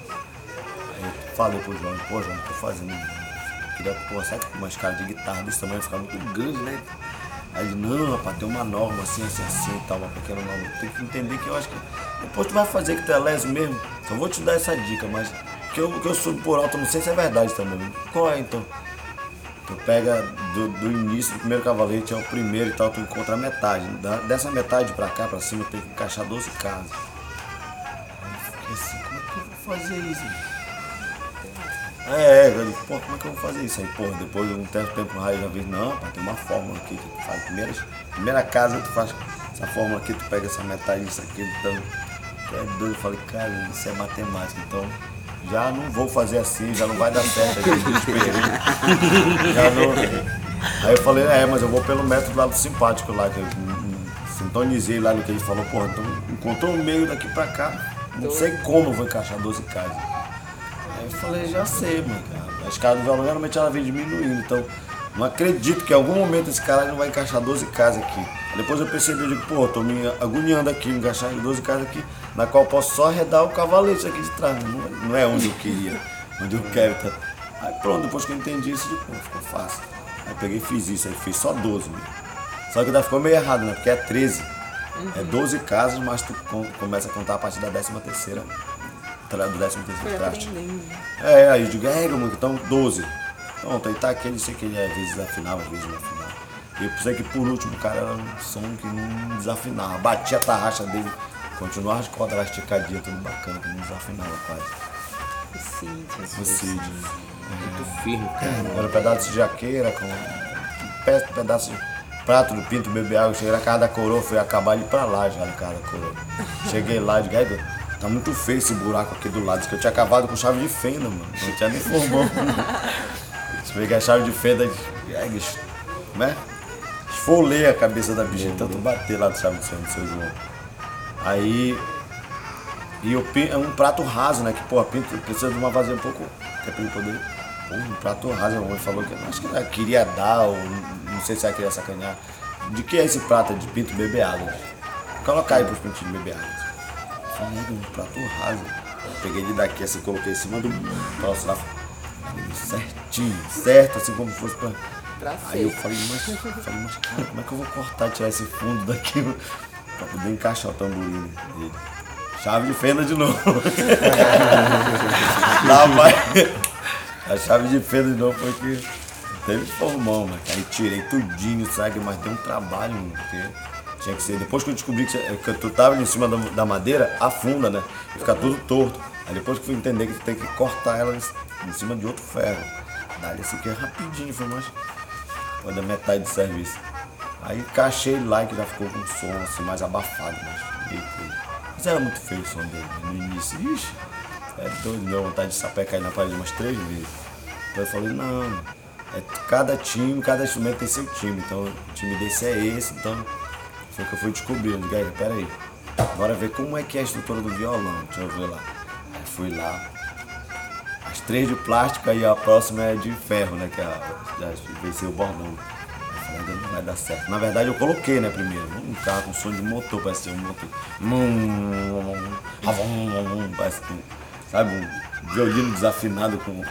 aí falei pro João, pô João, tô fazendo. Queria, sabe que uma escala de guitarra desse tamanho ficar muito grande, né? Aí ele, não, rapaz, tem uma norma assim, assim, assim e tal, uma pequena norma. Tem que entender que eu acho que depois tu vai fazer que tu é leso mesmo. Então eu vou te dar essa dica, mas que eu, que eu subo por alto, não sei se é verdade também. Qual é então? Tu pega do, do início do primeiro cavalete ao primeiro e tal, tu encontra a metade. Da- dessa metade pra cá, pra cima, tem que encaixar 12 casas. Aí eu fiquei assim, como é que eu vou fazer isso? É, eu digo, pô, como é que eu vou fazer isso aí? Pô, depois de um tempo, tempo no raio, já vi, não, pá, tem uma fórmula aqui que tu faz. Primeira, primeira casa, tu faz essa fórmula aqui, tu pega essa metade disso aqui, então. É doido. Eu falei, cara, isso é matemática, então já não vou fazer assim, já não vai dar certo. Já não. Aí eu falei, é, mas eu vou pelo método lá do simpático lá, que eu sintonizei lá no que ele falou, porra, então encontrou um meio daqui pra cá, não sei como eu vou encaixar 12 casas. Aí eu falei, já sei, mano, cara. A escala do violão geralmente ela vem diminuindo, então não acredito que em algum momento esse cara não vai encaixar 12 casas aqui. Depois eu percebi, eu digo, pô, tô me agoniando aqui, encaixar 12 casas aqui, na qual eu posso só arredar o cavalete aqui de trás. Não, é- não é onde eu queria, onde eu quero. Tá? Aí pronto, depois que eu entendi isso, eu digo, pô, ficou fácil. Aí peguei e fiz isso, aí fiz só 12 mesmo. Só que ainda ficou meio errado, né? Porque é 13. É 12 casas, mas tu com- começa a contar a partir da 13 terceira, do 13 Foi terceiro traste. É, aí eu digo, é, mano, então 12. Pronto, aí tá aquele, sei que ele às vezes desafinava, às vezes não afinava. E eu pensei que por último, o cara era um som que não desafinava. Batia a tarraxa dele, continuava as cordas esticadinhas, tudo bacana, que não desafinava quase. O Cid. O Cid. Muito firme, cara. Era um pedaço de jaqueira com um pe- pedaço de prato do Pinto beber água, cheguei na casa da coroa, fui acabar de ir pra lá já na casa da coroa. Cheguei lá, digo, "Égua, tá muito feio esse buraco aqui do lado. Diz que eu tinha acabado com chave de fenda, mano. Não tinha nem formão. Peguei a chave de fenda e égua, Esfolei a cabeça da bicha, tanto bater lá do chave de do seu João. Aí e pin- é um prato raso, né? Que, pô, pinto precisa de uma vazia um pouco. Que é pra ele poder. Pô, um prato raso, a mamãe falou que. Acho que ela queria dar, ou não sei se ela queria sacanear. De que é esse prato de pinto beber água? Colocar aí pros pintinhos beber água. Eu Falei, "É, um prato raso. Eu peguei ele daqui assim, coloquei em cima do troço lá. Certinho, certo, assim como fosse pra. Pra Aí eu falei, mas, falei, mas cara, como é que eu vou cortar tirar esse fundo daqui pra poder encaixar o tamborim dele? Chave de fenda de novo. Lá vai. A chave de fenda de novo foi que teve formão, mas aí tirei tudinho, sabe? Mas deu um trabalho, mano, porque tinha que ser. Depois que eu descobri que, que eu tava em cima da, da madeira, afunda, né? E fica tudo torto. Aí depois que eu fui entender que tem que cortar ela em, em cima de outro ferro. Daí assim que é rapidinho, foi mais. Foi da metade do serviço. Aí encaixei lá que já ficou com som assim mais abafado, mas meio feio. Mas era muito feio o som dele né? no início. Ixi, é doido, deu vontade de sapecar aí na parede umas três vezes. Então eu falei, não, é, cada time, cada instrumento tem seu time. Então o time desse é esse, então foi o que eu fui descobrindo. "Aí, peraí, bora ver como é que é a estrutura do violão. Deixa eu ver lá. Aí fui lá, três de plástico, aí a próxima é de ferro, né? Que é a, já venceu o bordão. Não vai dar certo. Na verdade eu coloquei, né, primeiro. Um carro com som de motor, parece um motor. Parece que, sabe, um violino desafinado com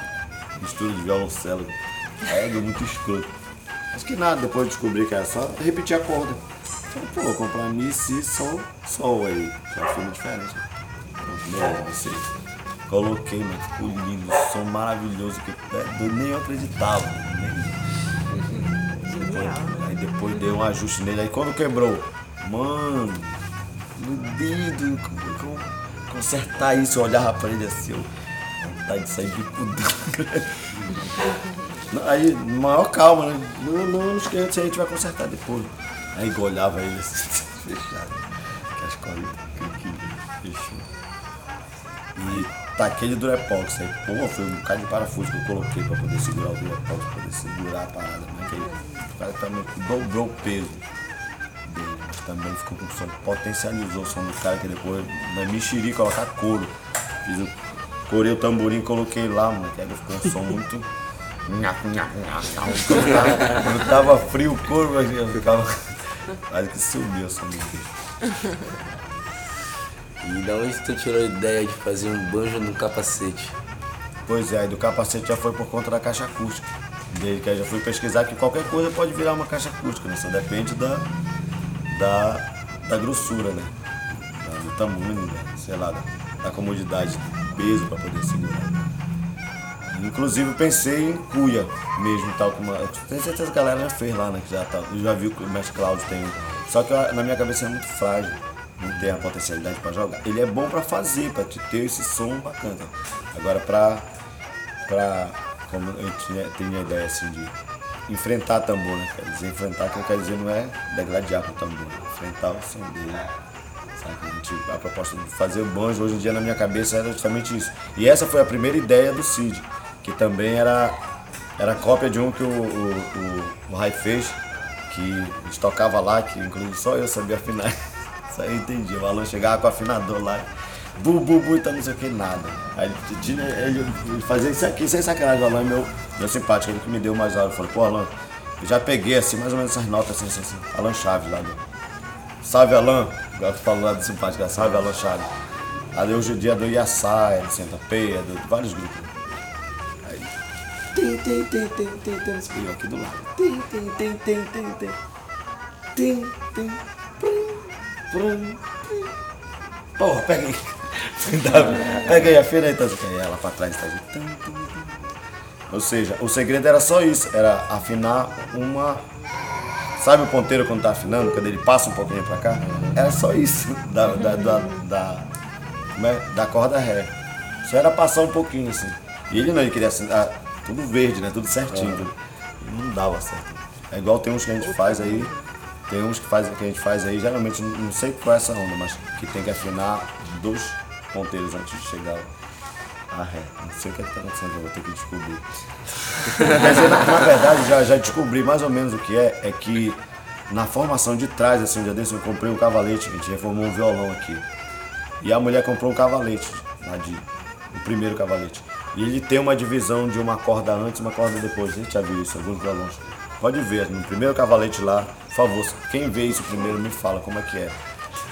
mistura de violoncelo. É muito escroto. Mas que nada, depois eu descobri que era só repetir a corda. Falei, pô, comprar mi, si, sol, sol aí. Já foi diferente. Meu, você. Coloquei, mas ficou lindo, som maravilhoso, que é, doido, nem eu acreditava. Nem... Depois, aí depois deu um ajuste nele, aí quando quebrou, mano, no dedo, como- como consertar isso, eu olhava pra ele assim, eu, vontade de sair de cuidado. Aí, maior calma, né? Não, não, aí a gente vai consertar depois. Aí eu olhava ele assim, fechado. Que as colinhas, fechou. E taquei de Durepox. Aí, pô, foi um bocado de parafuso que eu coloquei pra poder segurar o Durepox, pra poder segurar a parada. Mas que aí praticamente dobrou o peso dele. Mas também ficou com som, potencializou o som do cara, que depois na mexeri colocar couro. Fiz o, corei o tamborim, coloquei lá, mano, que aí ficou um som muito. Quando tava- tava frio o couro, mas ficava. Quase que subiu o som do. E da onde tu tirou a ideia de fazer um banjo no capacete? Pois é, do capacete já foi por conta da caixa acústica. Desde que aí já fui pesquisar que qualquer coisa pode virar uma caixa acústica, né? Só depende da, da, da grossura, né? Do tamanho, da, sei lá, da, da comodidade, do peso para poder segurar. Inclusive eu pensei em cuia mesmo, tal como. Tenho certeza que a galera já fez lá, né? Já tá, eu já vi que o Mestre Cláudio tem. Só que eu- na minha cabeça é muito frágil. Não tem a potencialidade para jogar. Ele é bom para fazer, para te ter esse som bacana. Agora para pra. Como eu tinha, tinha a ideia assim de enfrentar tambor, né? Quer dizer, enfrentar que quer dizer não é degladiar com o tambor, né? enfrentar o som dele. Sabe? A, gente, a proposta de fazer o banjo hoje em dia na minha cabeça era justamente isso. E essa foi a primeira ideia do Cid, que também era, era cópia de um que o, o, o, o Rai fez, que a gente tocava lá, que inclusive só eu sabia afinar. Isso aí eu entendi. O Alan chegava com o afinador lá, bu, bu, bu, então não sei o que, nada. Aí ele fazia isso aqui, sem sacanagem. O Alan é meu, meu simpático, ele que me deu mais hora. Eu falei, pô, Alan, eu já peguei assim, mais ou menos essas notas assim, assim, assim. Alan Chaves lá do. Salve Alan, agora tu falou lá do simpático, salve Alan Chaves. Ali hoje é dia do Iaçá, do Centopeia, de vários grupos. Aí. Tem, tem, tem, tem, tem, tem, esse aqui do lado. Tem, tem, tem, tem, tem, tem. Tem, tem. Prum. Porra, pega aí. pega aí, afina aí, tá? Aí ela pra trás, tá? assim. Ou seja, o segredo era só isso, era afinar uma. Sabe o ponteiro quando tá afinando, quando ele passa um pouquinho pra cá? Era só isso, da, da, da, da, é? da corda ré. Só era passar um pouquinho assim. E ele não, ele queria assinar tudo verde, né? Tudo certinho. tudo. E não dava certo. É igual tem uns que a gente faz aí, Tem uns que, faz, que a gente faz aí, geralmente, não sei qual é essa onda, mas que tem que afinar dois ponteiros antes de chegar a ré. Não sei o que está acontecendo, eu vou ter que descobrir. Mas eu, na, na verdade, já, já descobri mais ou menos o que é, é que na formação de trás, assim, um dia desse, eu comprei um cavalete, a gente reformou um violão aqui. E a mulher comprou um cavalete, lá de, o primeiro cavalete. E ele tem uma divisão de uma corda antes e uma corda depois. A gente já viu isso, alguns violões. Pode ver, no primeiro cavalete lá, favor, quem vê isso primeiro me fala como é que é.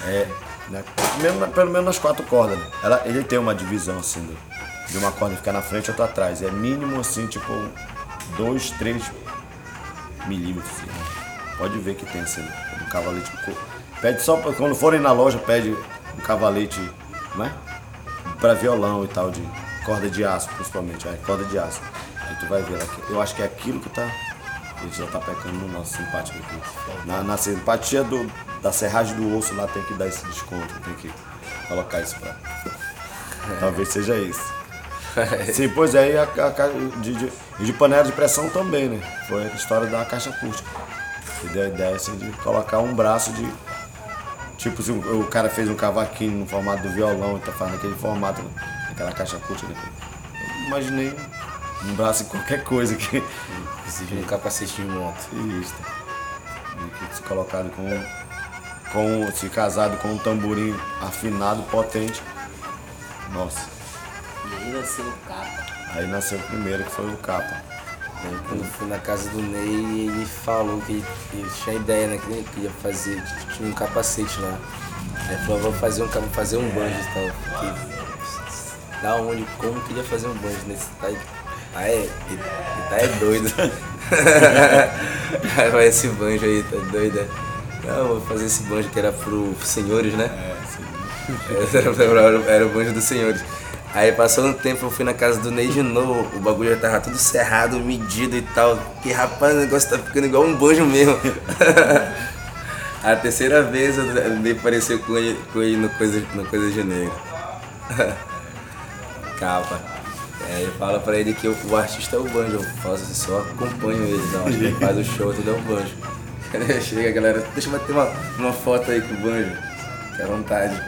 É, né, mesmo pelo menos nas quatro cordas, né? Ela, ele tem uma divisão assim, do- de uma corda ficar na frente e outra atrás. É mínimo assim, tipo, dois, três milímetros. Assim, né? Pode ver que tem assim, um cavalete. Pede só, quando forem na loja, pede um cavalete, né? Pra violão e tal, de corda de aço, principalmente, é, corda de aço. Aí tu vai ver que- Eu acho que é aquilo que tá. A gente já tá pecando no nosso simpático aqui. Na, na simpatia do, da serragem do osso lá tem que dar esse desconto, tem que colocar isso pra. Talvez seja isso. Sim, pois é, e a, a de, de, de panela de pressão também, né? Foi a história da caixa acústica. Que deu a ideia assim, de colocar um braço de. Tipo, se o, o cara fez um cavaquinho no formato do violão e tá fazendo aquele formato, aquela caixa acústica. Né? Eu imaginei um braço em qualquer coisa que. Inclusive um capacete de moto. Isso. E que se colocado com. com se casado com um tamborim afinado, potente. Nossa. E aí nasceu o capa. Aí nasceu o primeiro, que foi o capa. Aí, quando eu fui na casa do Ney, ele falou que ele tinha ideia, né? Que ele queria fazer, tinha um capacete lá. Aí ele falou, vou fazer um, vou fazer um banjo e tal. Fiquei, da onde, como que ele ia fazer um banjo nesse tá aí? Ah, é, tá é doido. vai esse banjo aí, tá doido? é? Não, vou fazer esse banjo que era pro, senhores, né? É, era, era o banjo dos senhores. Aí passou um tempo, eu fui na casa do Ney de novo, o bagulho já tava tudo cerrado, medido e tal. Que rapaz, o negócio tá ficando igual um banjo mesmo. A terceira vez eu me pareceu com ele, com ele no, coisa, no Coisa de Negro. Capa. Aí ele fala pra ele que o, o artista é o banjo, eu faço, só acompanho ele, então ele faz o show, tudo é o banjo. Chega galera, deixa eu bater uma, uma foto aí com o banjo. Fique à vontade.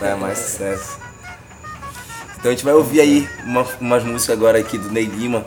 Vai mais sucesso. Então a gente vai ouvir aí uma, umas músicas agora aqui do Ney Lima.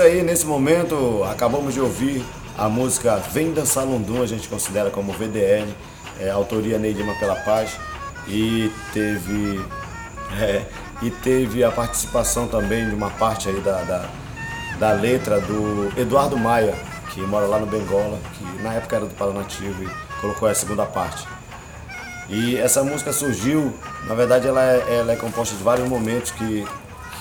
Isso aí, nesse momento acabamos de ouvir a música Vem Dançar Lundum, a gente considera como VDL, é, autoria Neidima pela Paz, e teve, é, e teve a participação também de uma parte aí da, da, da letra do Eduardo Maia, que mora lá no Bengola, que na época era do Paranativo e colocou a segunda parte. E essa música surgiu, na verdade ela é, ela é composta de vários momentos que,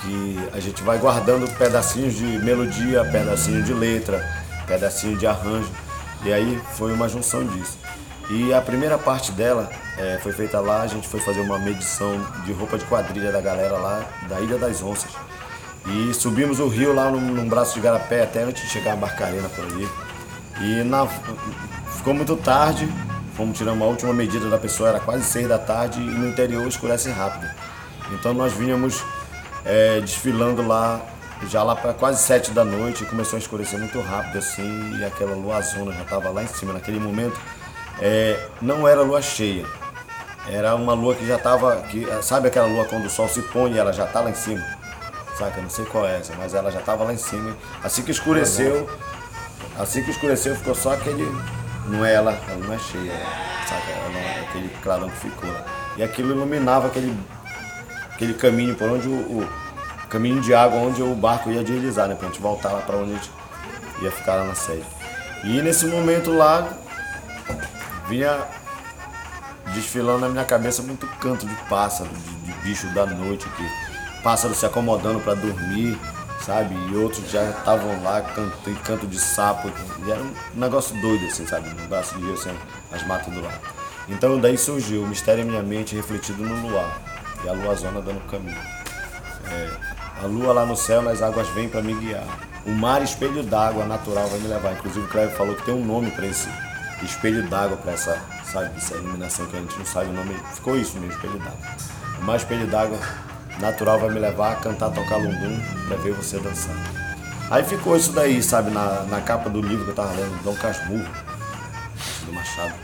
que a gente vai guardando pedacinhos de melodia, pedacinho de letra, pedacinho de arranjo. E aí foi uma junção disso. E a primeira parte dela é, foi feita lá, a gente foi fazer uma medição de roupa de quadrilha da galera lá da Ilha das Onças. E subimos o rio lá num, num braço de garapé até antes de chegar a Barcarena por ali. E na, ficou muito tarde, fomos tirar uma última medida da pessoa, era quase seis da tarde e no interior escurece rápido. Então nós vinhamos é, desfilando lá já lá para quase sete da noite, começou a escurecer muito rápido assim, e aquela lua azul já estava lá em cima. Naquele momento é, não era lua cheia, era uma lua que já estava, sabe aquela lua quando o sol se põe e ela já está lá em cima? Saca? Não sei qual é essa, mas ela já estava lá em cima. Assim que escureceu, assim que escureceu ficou só aquele, não é ela, ela não é cheia, saca? Ela aquele clarão que ficou. E aquilo iluminava aquele, aquele caminho por onde o, o caminho de água onde o barco ia deslizar, né? Pra gente voltar lá para onde a gente ia ficar lá na sede. E nesse momento lá, vinha desfilando na minha cabeça muito canto de pássaro, de, de bicho da noite aqui. Pássaro se acomodando para dormir, sabe? E outros já estavam lá, canto, canto de sapo. E era um negócio doido, assim, sabe? No braço de assim, as matas do lado. Então daí surgiu o mistério em minha mente refletido no luar. E a lua zona dando caminho. É, a lua lá no céu, nas águas vem para me guiar. O mar espelho d'água natural vai me levar. Inclusive o Cleber falou que tem um nome para esse espelho d'água para essa, sabe, essa iluminação que a gente não sabe o nome. Ficou isso mesmo, espelho d'água. O mar espelho d'água natural vai me levar a cantar, tocar lundum para ver você dançar. Aí ficou isso daí, sabe, na, na capa do livro que eu tava lendo, Dom Casmurro, do Machado.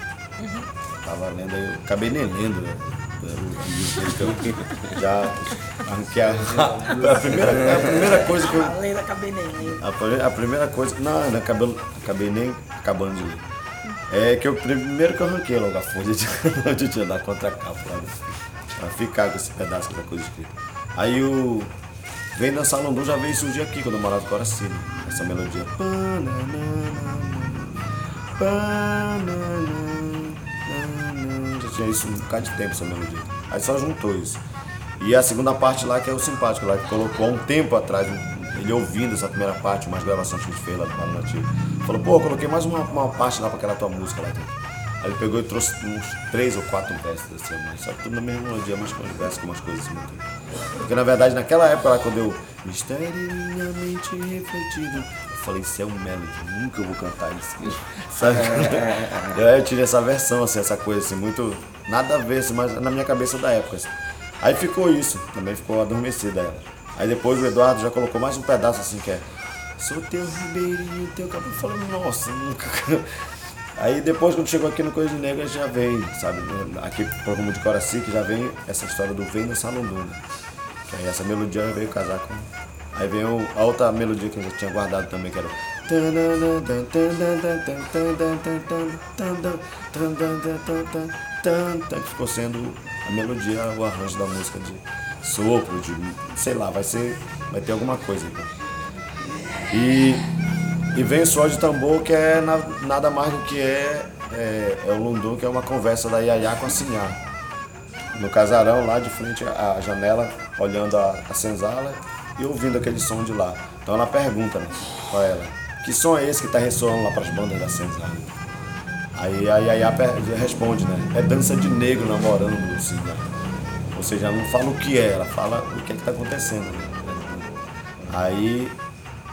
Tava lendo, eu acabei nem lendo, né? Então, já arranquei a, a, primeira, a primeira coisa que eu. Além da. A, a primeira coisa. Não, não acabei, acabei nem acabando de ler. É que eu primeiro que eu arranquei logo a folha de, de, de da contracapa lá, pra ficar com esse pedaço da coisa escrita. Aí o. Vem dançar Lundu já veio surgir aqui quando eu morava no Coraci, essa melodia. Já tinha isso um bocado de tempo essa melodia. Aí só juntou isso. E a segunda parte lá que é o simpático lá, que colocou há um tempo atrás, ele ouvindo essa primeira parte, umas gravações que a gente fez lá Palo Nativo. Falou, pô, coloquei mais uma, uma parte lá pra aquela tua música lá. Aí ele pegou e trouxe uns três ou quatro versos assim, mas só que tudo na mesma melodia, mas com com umas coisas assim. Porque na verdade naquela época lá quando eu misteriosamente refletido, falei, isso é um melody, nunca eu vou cantar isso. Sabe? eu tirei essa versão, assim, essa coisa assim, muito. Nada a ver, assim, mas na minha cabeça da época. Assim. Aí ficou isso, também ficou adormecida ela. Aí depois o Eduardo já colocou mais um pedaço assim que é Sou teu ribeirinho, teu cabelo. Falando, nossa, nunca. Aí depois quando chegou aqui no Coisa Negra já vem, sabe, aqui pro rumo de Coraci, que já vem essa história do Vem no Salunduna. Que aí essa melodia veio casar com. Aí vem a outra melodia que eu já tinha guardado também, que era. Que ficou sendo a melodia, o arranjo da música de sopro, de. sei lá, vai ser. vai ter alguma coisa então. E, e vem o suor de tambor, que é na, nada mais do que é, é, é o Lundum, que é uma conversa da Yaya com a Sinhá. No casarão, lá de frente à janela, olhando a, a senzala e ouvindo aquele som de lá. Então ela pergunta né, pra ela, que som é esse que está ressoando lá para as bandas da senzala? Aí a Yaya responde, né? É dança de negro namorando no Lucinha. Ou seja, ela não fala o que é, ela fala o que é que está acontecendo. Né? Aí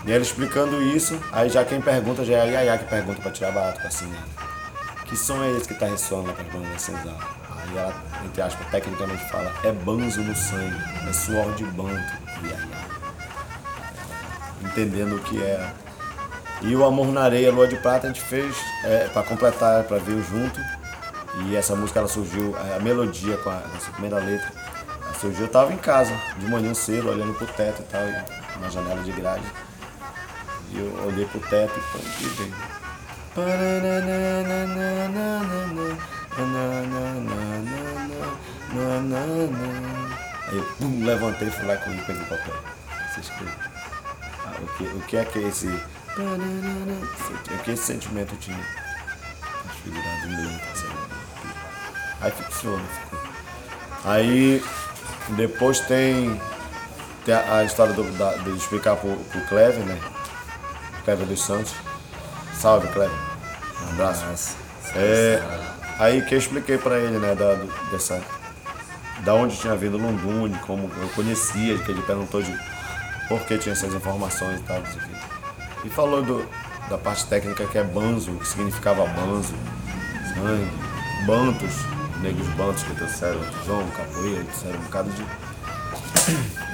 e ela explicando isso, aí já quem pergunta já é a Yaya que pergunta pra tirar barato assim, Que som é esse que tá ressoando lá pra banda da Cesar? Aí ela, entre aspas, tecnicamente fala, é banzo no sangue, é suor de banto, Yaya. Entendendo o que é. E o Amor na Areia, Lua de Prata, a gente fez é, para completar, para ver junto. E essa música ela surgiu, a melodia com a, essa primeira letra, surgiu, eu tava em casa, de manhã cedo, olhando pro teto e tal, na janela de grade. E eu olhei pro teto e pronto, e. Aí eu pum, levantei, fui lá comigo, peguei o papel. Você escreveu. O, que, o que é que é esse. O que esse sentimento tinha? Dele, sei lá. Aí fixou, né? Ficou. Aí depois tem, tem a, a história do, da, de explicar pro, pro Clever, né? Clever dos Santos. Salve, Clever. Um abraço. É, aí que eu expliquei pra ele, né, da, do- dessa. Da onde tinha vindo o Lundune, como eu conhecia, que ele perguntou de por que tinha essas informações e tal. E falou do, da parte técnica que é banzo, o que significava banzo, sangue, bantos, negros bantos que trouxeram João, capoeira, trouxeram um bocado de.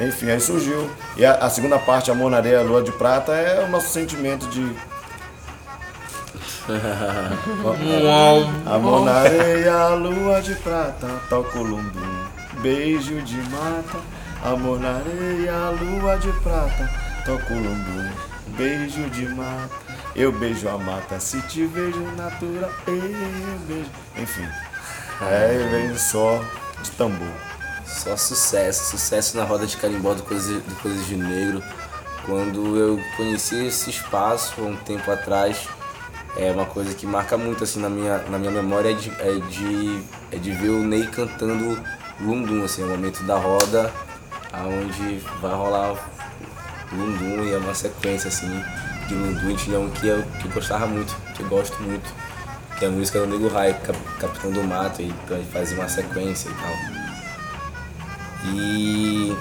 Enfim, aí surgiu. E a, a segunda parte, Amor na Areia, Lua de Prata, é o nosso sentimento de. Amor na areia, lua de prata, toca o lumbum, beijo de mata. Amor na areia, lua de prata, toca o lumbum, beijo de mata. Eu beijo a mata, se te vejo natura, eu beijo. Enfim, é, vem só de tambor. Só sucesso, sucesso na roda de carimbó do Coisas, de Negro. Quando eu conheci esse espaço um tempo atrás, é uma coisa que marca muito assim na minha, na minha memória é de, é, de, é de ver o Ney cantando Lundum, assim, é o momento da roda aonde vai rolar Lundum e é uma sequência assim de Lundum e um que eu, que eu gostava muito, que eu gosto muito, que é a música do Nego Rai, Cap- Capitão do Mato, e vai fazer uma sequência e tal. E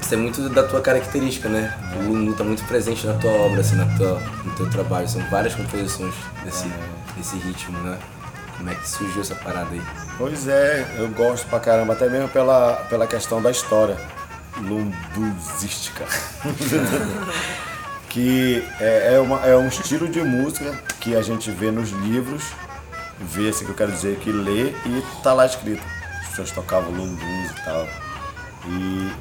isso é muito da tua característica, né? O Lulu tá muito presente na tua obra, assim, na tua, no teu trabalho. São várias composições desse, desse ritmo, né? Como é que surgiu essa parada aí? Pois é, eu gosto pra caramba, até mesmo pela, pela questão da história lunduzística. que é, é, uma- é um estilo de música que a gente vê nos livros, vê assim que eu quero dizer, que lê e tá lá escrito. As pessoas tocavam lunduz e tal. E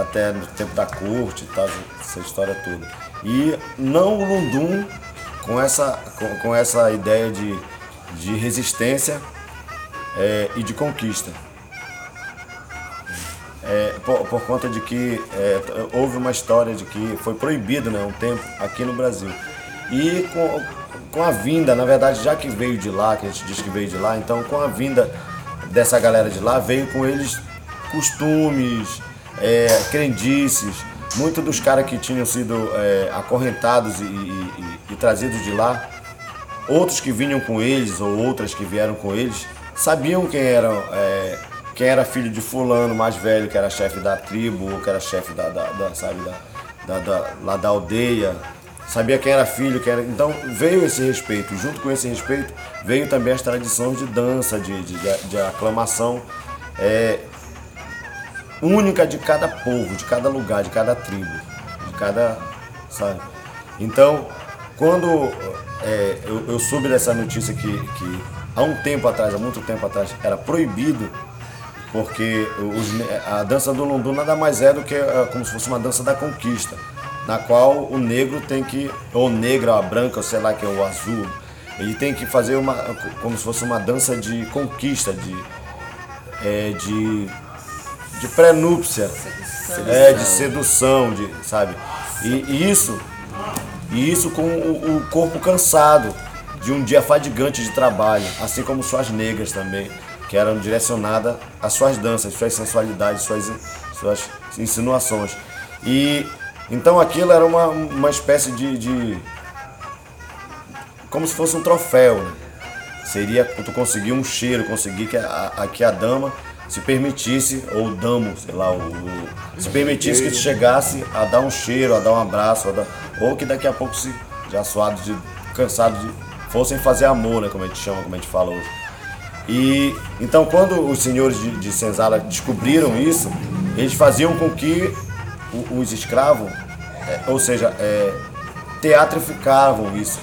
até no tempo da corte e tal, essa história toda. E não o Lundum com essa, com, com essa ideia de, de resistência é, e de conquista. É, por, por conta de que é, houve uma história de que foi proibido né, um tempo aqui no Brasil. E com, com a vinda, na verdade, já que veio de lá, que a gente diz que veio de lá, então com a vinda dessa galera de lá, veio com eles costumes, é, crendices, muitos dos caras que tinham sido acorrentados e, e- e- e trazidos de lá, outros que vinham com eles ou outras que vieram com eles sabiam quem eram é, quem era filho de fulano mais velho que era chefe da tribo ou que era chefe da, da- da, sabe da, da, lá da aldeia sabia quem era filho quem era então veio esse respeito junto com esse respeito veio também as tradições de dança de, de, de- de aclamação é, única de cada povo, de cada lugar, de cada tribo, de cada. Sabe? Então, quando é, eu, eu soube dessa notícia que, que há um tempo atrás, há muito tempo atrás, era proibido, porque os a dança do Lundu nada mais é do que é, como se fosse uma dança da conquista, na qual o negro tem que, ou negra, ou a branca, ou sei lá que é o azul, ele tem que fazer uma, como se fosse uma dança de conquista, de, é, de de pré-núpcia, é, de sedução, de, sabe? E, e isso, e isso com o, o corpo cansado de um dia fadigante de trabalho, assim como suas negras também, que eram direcionadas às suas danças, suas sensualidades, suas, suas insinuações. E então aquilo era uma, uma espécie de, de como se fosse um troféu, né? Seria tu conseguir um cheiro, conseguir que a, a, que a dama se permitisse, ou damo, sei lá, o, o- se permitisse que chegasse a dar um cheiro, a dar um abraço, dar- ou que daqui a pouco se, já suado de, cansado de, fossem fazer amor, né, como a gente chama, como a gente fala hoje. E então quando os senhores de, de Senzala descobriram isso, eles faziam com que os escravos, é, ou seja, é, teatrificavam isso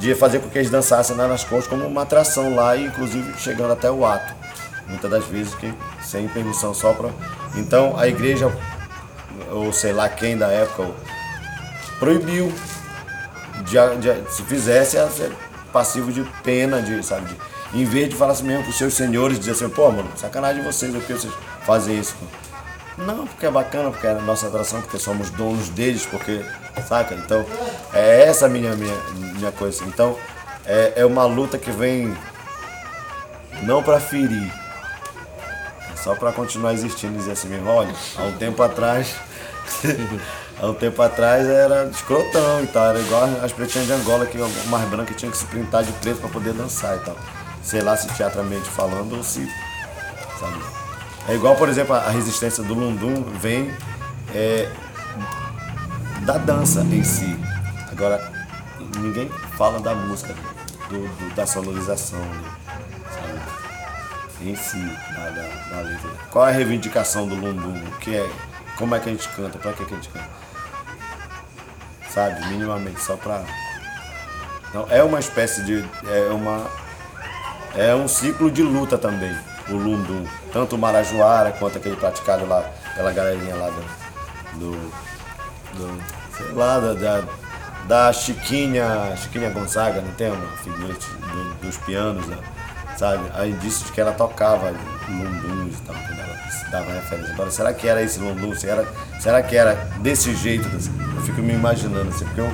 de fazer com que eles dançassem nas costas como uma atração lá inclusive chegando até o ato. Muitas das vezes que sem permissão só para. Então a igreja, ou sei lá quem da época, proibiu. De, de- se fizesse, ia ser passivo de pena, de, sabe? De, em vez de falar assim mesmo para os seus senhores, dizer assim, pô, mano, sacanagem vocês, por que vocês fazem isso? Não, porque é bacana, porque é a nossa atração, porque somos donos deles, porque, saca? Então, é essa a minha, minha, minha coisa. Então, é, é uma luta que vem não para ferir, só para continuar existindo e dizer assim mesmo, olha, há um tempo atrás, há um tempo atrás era escrotão e tal, era igual as pretinhas de Angola, que mais branca tinha que se pintar de preto para poder dançar e tal. Sei lá se teatramente falando ou se, sabe? É igual, por exemplo, a resistência do Lundum vem é, da dança em si. Agora, ninguém fala da música, do, do- da sonorização, né? Em si, da, letra. Qual é a reivindicação do Lundum? O que é? Como é que a gente canta? Pra que, que a gente canta? Sabe? Minimamente, só pra. Não, é uma espécie de. É uma. É um ciclo de luta também, o Lundum. Tanto o Marajoara quanto aquele praticado lá pela galerinha lá do. do, sei lá, da, da, da Chiquinha. Chiquinha Gonzaga, não tem uma figura dos pianos, né? Sabe? Há indícios de que ela tocava Lundum e tal, quando ela dava referência. Agora, será que era esse Lundum? Será, será que era desse jeito? assim? Eu fico me imaginando assim, porque eu,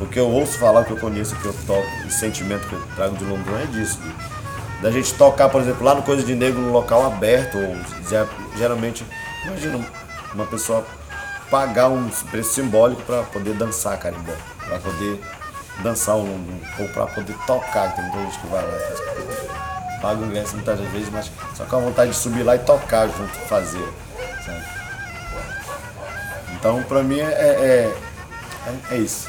o que eu ouço falar, o que eu conheço, o que eu toco, o sentimento que eu trago de Lundum é disso. de- da gente tocar, por exemplo, lá no Coisa de Negro, num local aberto, ou ge- geralmente, imagina uma pessoa pagar um preço simbólico para poder dançar carimbó, para poder dançar o lundum, ou para poder tocar, tem muita gente que vai lá paga o ingresso muitas vezes, mas só com a vontade de subir lá e tocar junto, fazer, sabe? Então, pra mim, é, é, é, é isso.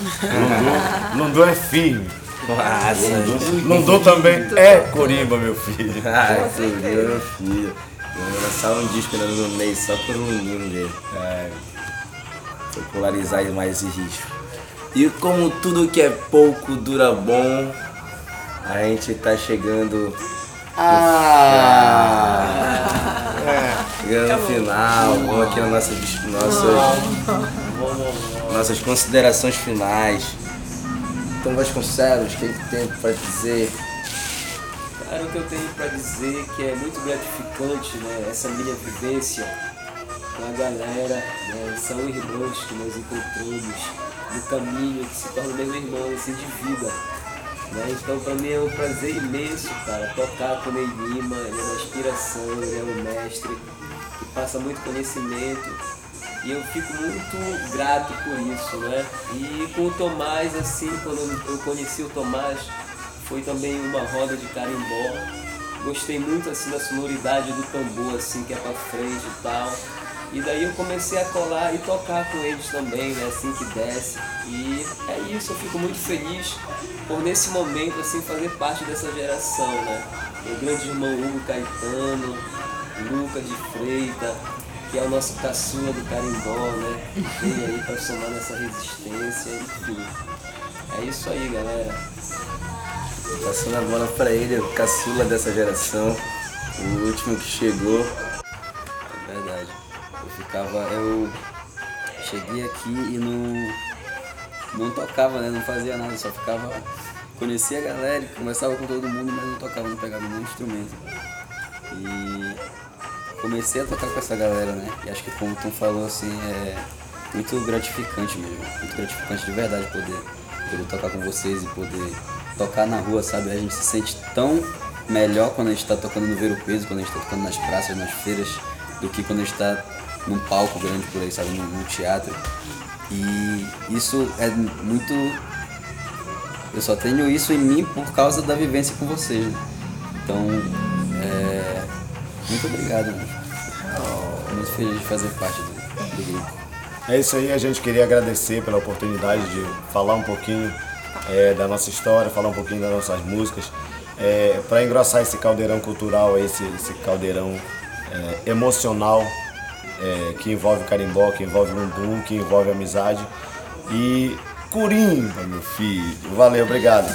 Lundu, Lundu é firme. Nossa, Lundu, Lundu também é corimba, meu filho. Ah, seu Deus, meu filho. Eu vou lançar um disco no mês só por um lindo dele. É. Popularizar mais esse risco. E como tudo que é pouco dura bom, a gente tá chegando. Ah! Chegando no final, vamos aqui na nossa, nossas, nossas considerações finais. Então Vasconcelos, o que que tem pra dizer? Cara, o que eu tenho pra dizer que é muito gratificante, né? Essa minha vivência com a galera, né? São irmãos que nós encontramos no caminho, que se tornam mesmo irmãos assim, de vida. Né? Então pra mim é um prazer imenso, cara, tocar com o Ney Lima, ele é uma inspiração, ele é um mestre que passa muito conhecimento. E eu fico muito grato por isso, né? E com o Tomás, assim, quando eu conheci o Tomás, foi também uma roda de carimbó. Gostei muito assim da sonoridade do tambor, assim, que é pra frente e tal. E daí eu comecei a colar e tocar com eles também, né, assim que desce. E é isso, eu fico muito feliz por nesse momento assim fazer parte dessa geração, né? Meu grande irmão Hugo Caetano, Luca de Freita, que é o nosso caçula do carimbó, né? Veio aí pra somar nessa resistência, enfim. É isso aí, galera. Passando a bola pra ele, o caçula dessa geração, o último que chegou. Verdade. Eu cheguei aqui e não. Não tocava, né? Não fazia nada, só ficava. Conhecia a galera, conversava com todo mundo, mas não tocava, não pegava nenhum instrumento. E comecei a tocar com essa galera, né? E acho que como tu falou assim, é muito gratificante mesmo. Muito gratificante de verdade poder, poder tocar com vocês e poder tocar na rua, sabe? A gente se sente tão melhor quando a gente está tocando no Ver o Peso, quando a gente está tocando nas praças, nas feiras, do que quando a gente está num palco grande por aí, sabe? Num, num teatro. E isso é muito. Eu só tenho isso em mim por causa da vivência com vocês. Né? Então, é... muito obrigado, mano. Muito feliz de fazer parte do, do grupo. É isso aí, a gente queria agradecer pela oportunidade de falar um pouquinho é, da nossa história, falar um pouquinho das nossas músicas, é, para engrossar esse caldeirão cultural, esse, esse caldeirão é, emocional é, que envolve carimbó, que envolve lundum, que envolve amizade e curimba, meu filho. Valeu, obrigado.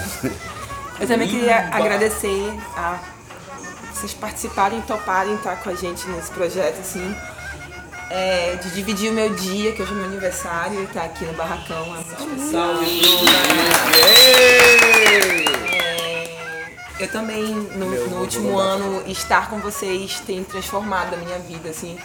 Eu também queria agradecer a vocês participarem e toparem estar com a gente nesse projeto, assim. é, de dividir o meu dia, que hoje é meu aniversário, e estar aqui no barracão é muito especial. É, eu também, no, no último ano, estar com vocês tem transformado a minha vida, assim,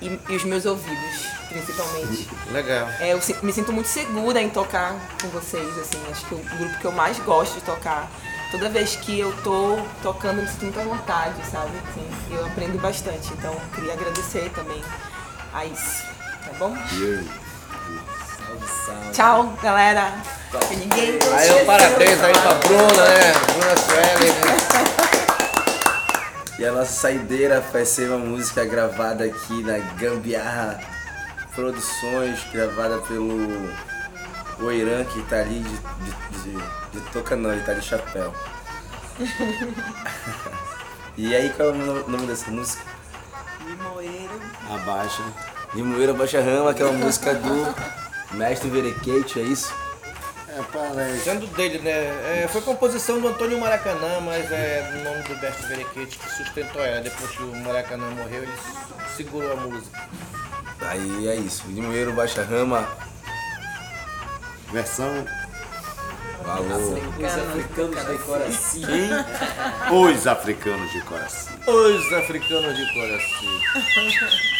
e, e os meus ouvidos, principalmente. Legal. É, eu me sinto muito segura em tocar com vocês, assim, acho que é o grupo que eu mais gosto de tocar. Toda vez que eu tô tocando, eu me sinto muito à vontade, sabe? Assim, eu aprendo bastante, então queria agradecer também a isso, tá bom? Salve, salve. Tchau, galera. Que ninguém Aí um parabéns aí pra Bruna, né? Bruna Sueli, né? E a nossa saideira vai ser uma música gravada aqui na Gambiarra Produções, gravada pelo Oiran, que tá ali de, de, de, de touca não, ele tá de chapéu. e aí, qual é o no- nome dessa música? Limoeiro. Abaixa. Limoeiro Baixa Rama, que é uma música do Mestre Verequete, é isso? É, parece. Sendo dele, né? É, foi composição do Antônio Maracanã, mas é o nome do Best Verequete que sustentou ela. Depois que o Maracanã morreu, ele segurou a música. Aí é isso, Limoeiro Baixa Rama, Versão falou. Os africanos de coração. Os Africanos de Coração. Os africanos de coração.